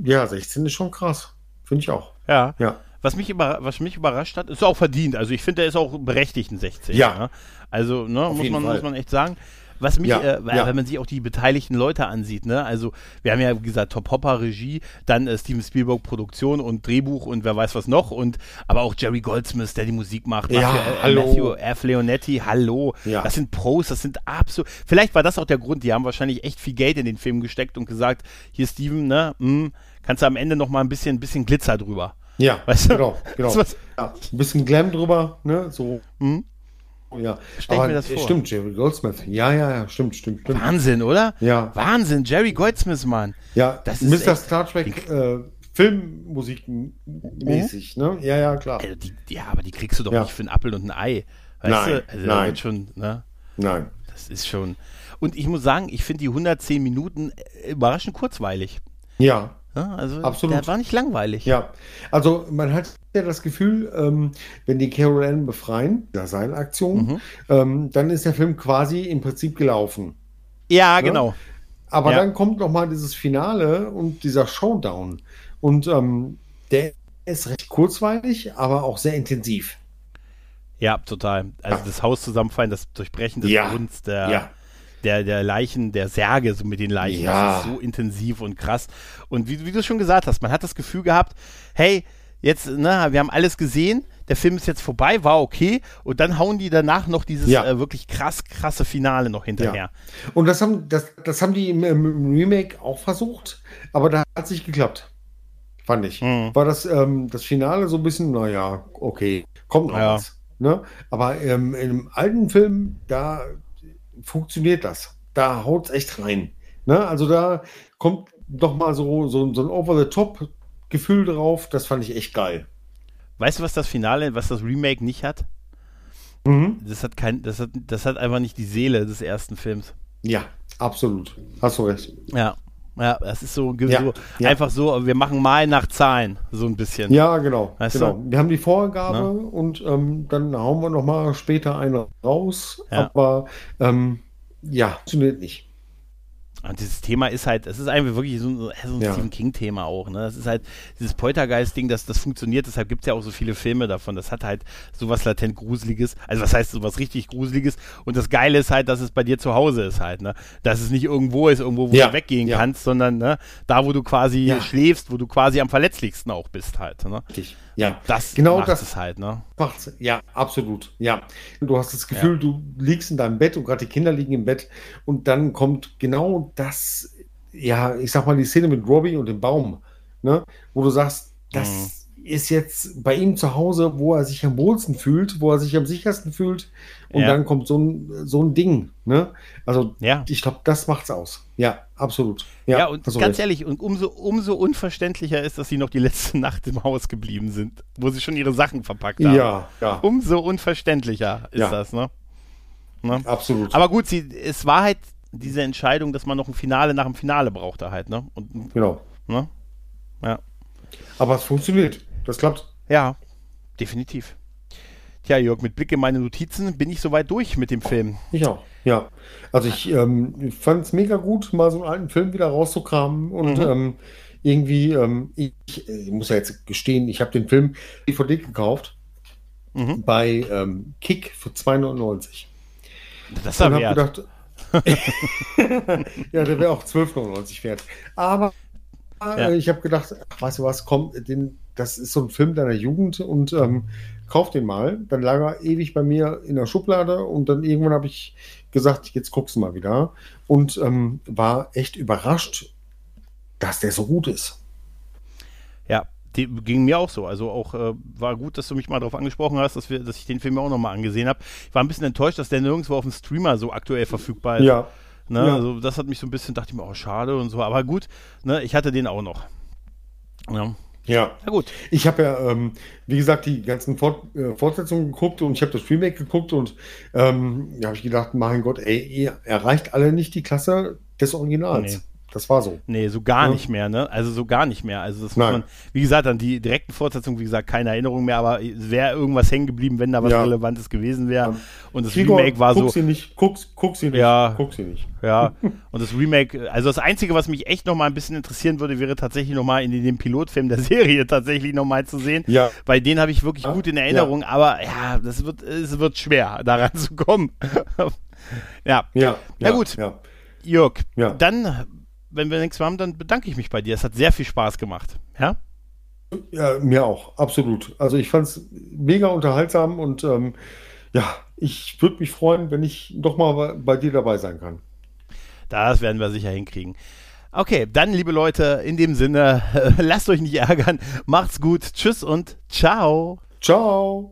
ja, 16 ist schon krass. Finde ich auch. Ja. Ja. Was mich, über, was mich überrascht hat, ist auch verdient. Also ich finde, der ist auch berechtigt ein 16. Ja. Ne? Also, ne, muss man, Fall. muss man echt sagen. Was mich, Ja, äh, ja. wenn man sich auch die beteiligten Leute ansieht, ne, also wir haben ja gesagt Top Hopper Regie, dann äh, Steven Spielberg Produktion und Drehbuch und wer weiß was noch und aber auch Jerry Goldsmith, der die Musik macht, Ja, Matthew, äh, hallo. Matthew F. Leonetti, hallo. Ja. Das sind Pros, das sind absolut. Vielleicht war das auch der Grund, die haben wahrscheinlich echt viel Geld in den Film gesteckt und gesagt, hier Steven, ne, mh, kannst du am Ende noch mal ein bisschen, ein bisschen Glitzer drüber. Ja, Weißt du? genau. genau. Ja, ein bisschen Glam drüber, ne? So. Hm? ja. Stell mir das vor. Stimmt, Jerry Goldsmith. Ja, ja, ja, stimmt, stimmt, stimmt. Wahnsinn, oder? Ja. Wahnsinn, Jerry Goldsmith, Mann. Ja, Das ist Mr. echt- Star Trek äh, Filmmusik mäßig, ne? Ja, ja, klar. Also die, ja, aber die kriegst du doch Ja. nicht für einen Apfel und ein Ei. Weißt Nein, du? Also nein. schon, ne? Nein. Das ist schon. Und ich muss sagen, ich finde die 110 Minuten äh, überraschend kurzweilig. Ja, Ja, also Absolut. der war nicht langweilig. ja. Also man hat ja das Gefühl, ähm, wenn die Carol Ann befreien, der Seilaktion, Mhm. ähm, dann ist der Film quasi im Prinzip gelaufen. Ja, Ne? genau. Aber Ja. dann kommt noch mal dieses Finale und dieser Showdown. Und ähm, der ist recht kurzweilig, aber auch sehr intensiv. Ja, total. Also Ja. das Haus zusammenfallen, das Durchbrechen des Ja. Grunds, der, Ja. Der, der Leichen, der Särge so mit den Leichen. Ja. Das ist so intensiv und krass. Und wie, wie du schon gesagt hast, man hat das Gefühl gehabt, hey, jetzt, ne, wir haben alles gesehen, der Film ist jetzt vorbei, war okay. Und dann hauen die danach noch dieses Ja. äh, wirklich krass, krasse Finale noch hinterher. Und das haben, das, das haben die im, im Remake auch versucht, aber da hat es nicht geklappt. Fand ich. Mhm. War das, ähm, das Finale so ein bisschen, naja, okay, kommt noch Ja. was. Ne? Aber ähm, im alten Film, da funktioniert das. Da haut es echt rein. Ne? Also da kommt doch mal so, so, so ein Over-the-Top-Gefühl drauf. Das fand ich echt geil. Weißt du, was das Finale, was das Remake nicht hat? Mhm. Das hat kein, das hat, das hat einfach nicht die Seele des ersten Films. Ja, absolut. Hast du recht. Ja. Ja, das ist so, Ja, so ja. einfach so, wir machen mal nach Zahlen, so ein bisschen. Ja, genau. Weißt genau. du? Wir haben die Vorgabe Ne? und ähm, dann hauen wir noch mal später eine raus. Ja. Aber ähm, ja, funktioniert nicht. Und dieses Thema ist halt, es ist einfach wirklich so, ein- so ein Ja. Stephen King-Thema auch. Ne? Das ist halt dieses Poltergeist-Ding, das, das funktioniert, deshalb gibt es ja auch so viele Filme davon. Das hat halt sowas latent Gruseliges. Also was heißt sowas richtig Gruseliges? Und das Geile ist halt, dass es bei dir zu Hause ist halt, ne? Dass es nicht irgendwo ist, irgendwo, wo Ja, du weggehen ja. kannst, sondern ne, da, wo du quasi schläfst, wo du quasi am verletzlichsten auch bist halt. Ne? Richtig. Ja, Das Genau macht das- es halt, ne? macht's. Ja, absolut. Ja. Du hast das Gefühl, du liegst in deinem Bett und gerade die Kinder liegen im Bett und dann kommt genau das, ja, ich sag mal, die Szene mit Robbie und dem Baum, ne? Wo du sagst, das ist jetzt bei ihm zu Hause, wo er sich am wohlsten fühlt, wo er sich am sichersten fühlt. Und Ja. dann kommt so ein, so ein Ding, ne? Also, Ja. ich glaube, das macht's aus. Ja, absolut. Ja, und hast du ganz ehrlich, und umso, umso unverständlicher ist, dass sie noch die letzte Nacht im Haus geblieben sind, wo sie schon ihre Sachen verpackt haben. Ja, ja, Umso unverständlicher ist Ja. das, ne? ne? absolut. Aber gut, sie, es war halt diese Entscheidung, dass man noch ein Finale nach dem Finale brauchte halt, ne? Und, genau. ne? Ja. Aber es funktioniert. Das klappt. ja, definitiv. Tja, Jörg, mit Blick in meine Notizen bin ich soweit durch mit dem Film. Ich auch. Ja. Also ich ähm, fand es mega gut, mal so einen alten Film wieder rauszukramen und Mhm. ähm, irgendwie, ähm, ich, ich muss ja jetzt gestehen, ich habe den Film DVD gekauft Mhm. bei ähm, Kick für 2,99. Das wert. habe gedacht, ja, der wäre auch 12,99 wert. Aber Ja. äh, ich habe gedacht, ach, weißt du was, komm, den, das ist so ein Film deiner Jugend und ähm, kauf den mal. Dann lag er ewig bei mir in der Schublade und dann irgendwann habe ich gesagt, jetzt guckst du mal wieder. Und ähm, war echt überrascht, dass der so gut ist. Ja, die, ging mir auch so. Also auch äh, war gut, dass du mich mal darauf angesprochen hast, dass, wir, dass ich den Film auch nochmal angesehen habe. Ich war ein bisschen enttäuscht, dass der nirgendwo auf dem Streamer so aktuell verfügbar ist. Ja. Ne? Ja. Also das hat mich so ein bisschen, dachte ich mir, oh, schade und so. Aber gut, ne? ich hatte den auch noch. Ja, Ja. na gut. Ich habe ja, ähm, wie gesagt, die ganzen Fort äh, Fortsetzungen geguckt und ich habe das Remake geguckt und ähm, da habe ich gedacht, mein Gott, ey, ihr erreicht alle nicht die Klasse des Originals. Nee. Das war so. Nee, so gar Ja. nicht mehr, ne? Also so gar nicht mehr. Also das muss Nein. man, wie gesagt, an die direkten Fortsetzungen, wie gesagt, keine Erinnerung mehr, aber es wäre irgendwas hängen geblieben, wenn da was Ja. Relevantes gewesen wäre. Ja. Und das Gregor, Remake war guck so, sie nicht, guck, guck sie nicht, Ja. guck sie nicht. Ja, und das Remake, also das Einzige, was mich echt nochmal ein bisschen interessieren würde, wäre tatsächlich nochmal in den Pilotfilm der Serie tatsächlich nochmal zu sehen. Ja. Weil den habe ich wirklich gut in Erinnerung, aber ja, das wird, es wird schwer, daran zu kommen. ja, Ja. Na gut. Jörg, dann, wenn wir nichts mehr haben, dann bedanke ich mich bei dir. Es hat sehr viel Spaß gemacht. Ja? ja, mir auch, absolut. Also ich fand es mega unterhaltsam und ähm, ja, ich würde mich freuen, wenn ich doch mal bei- bei dir dabei sein kann. Das werden wir sicher hinkriegen. Okay, dann, liebe Leute, in dem Sinne, lasst euch nicht ärgern. Macht's gut. Tschüss und ciao. Ciao.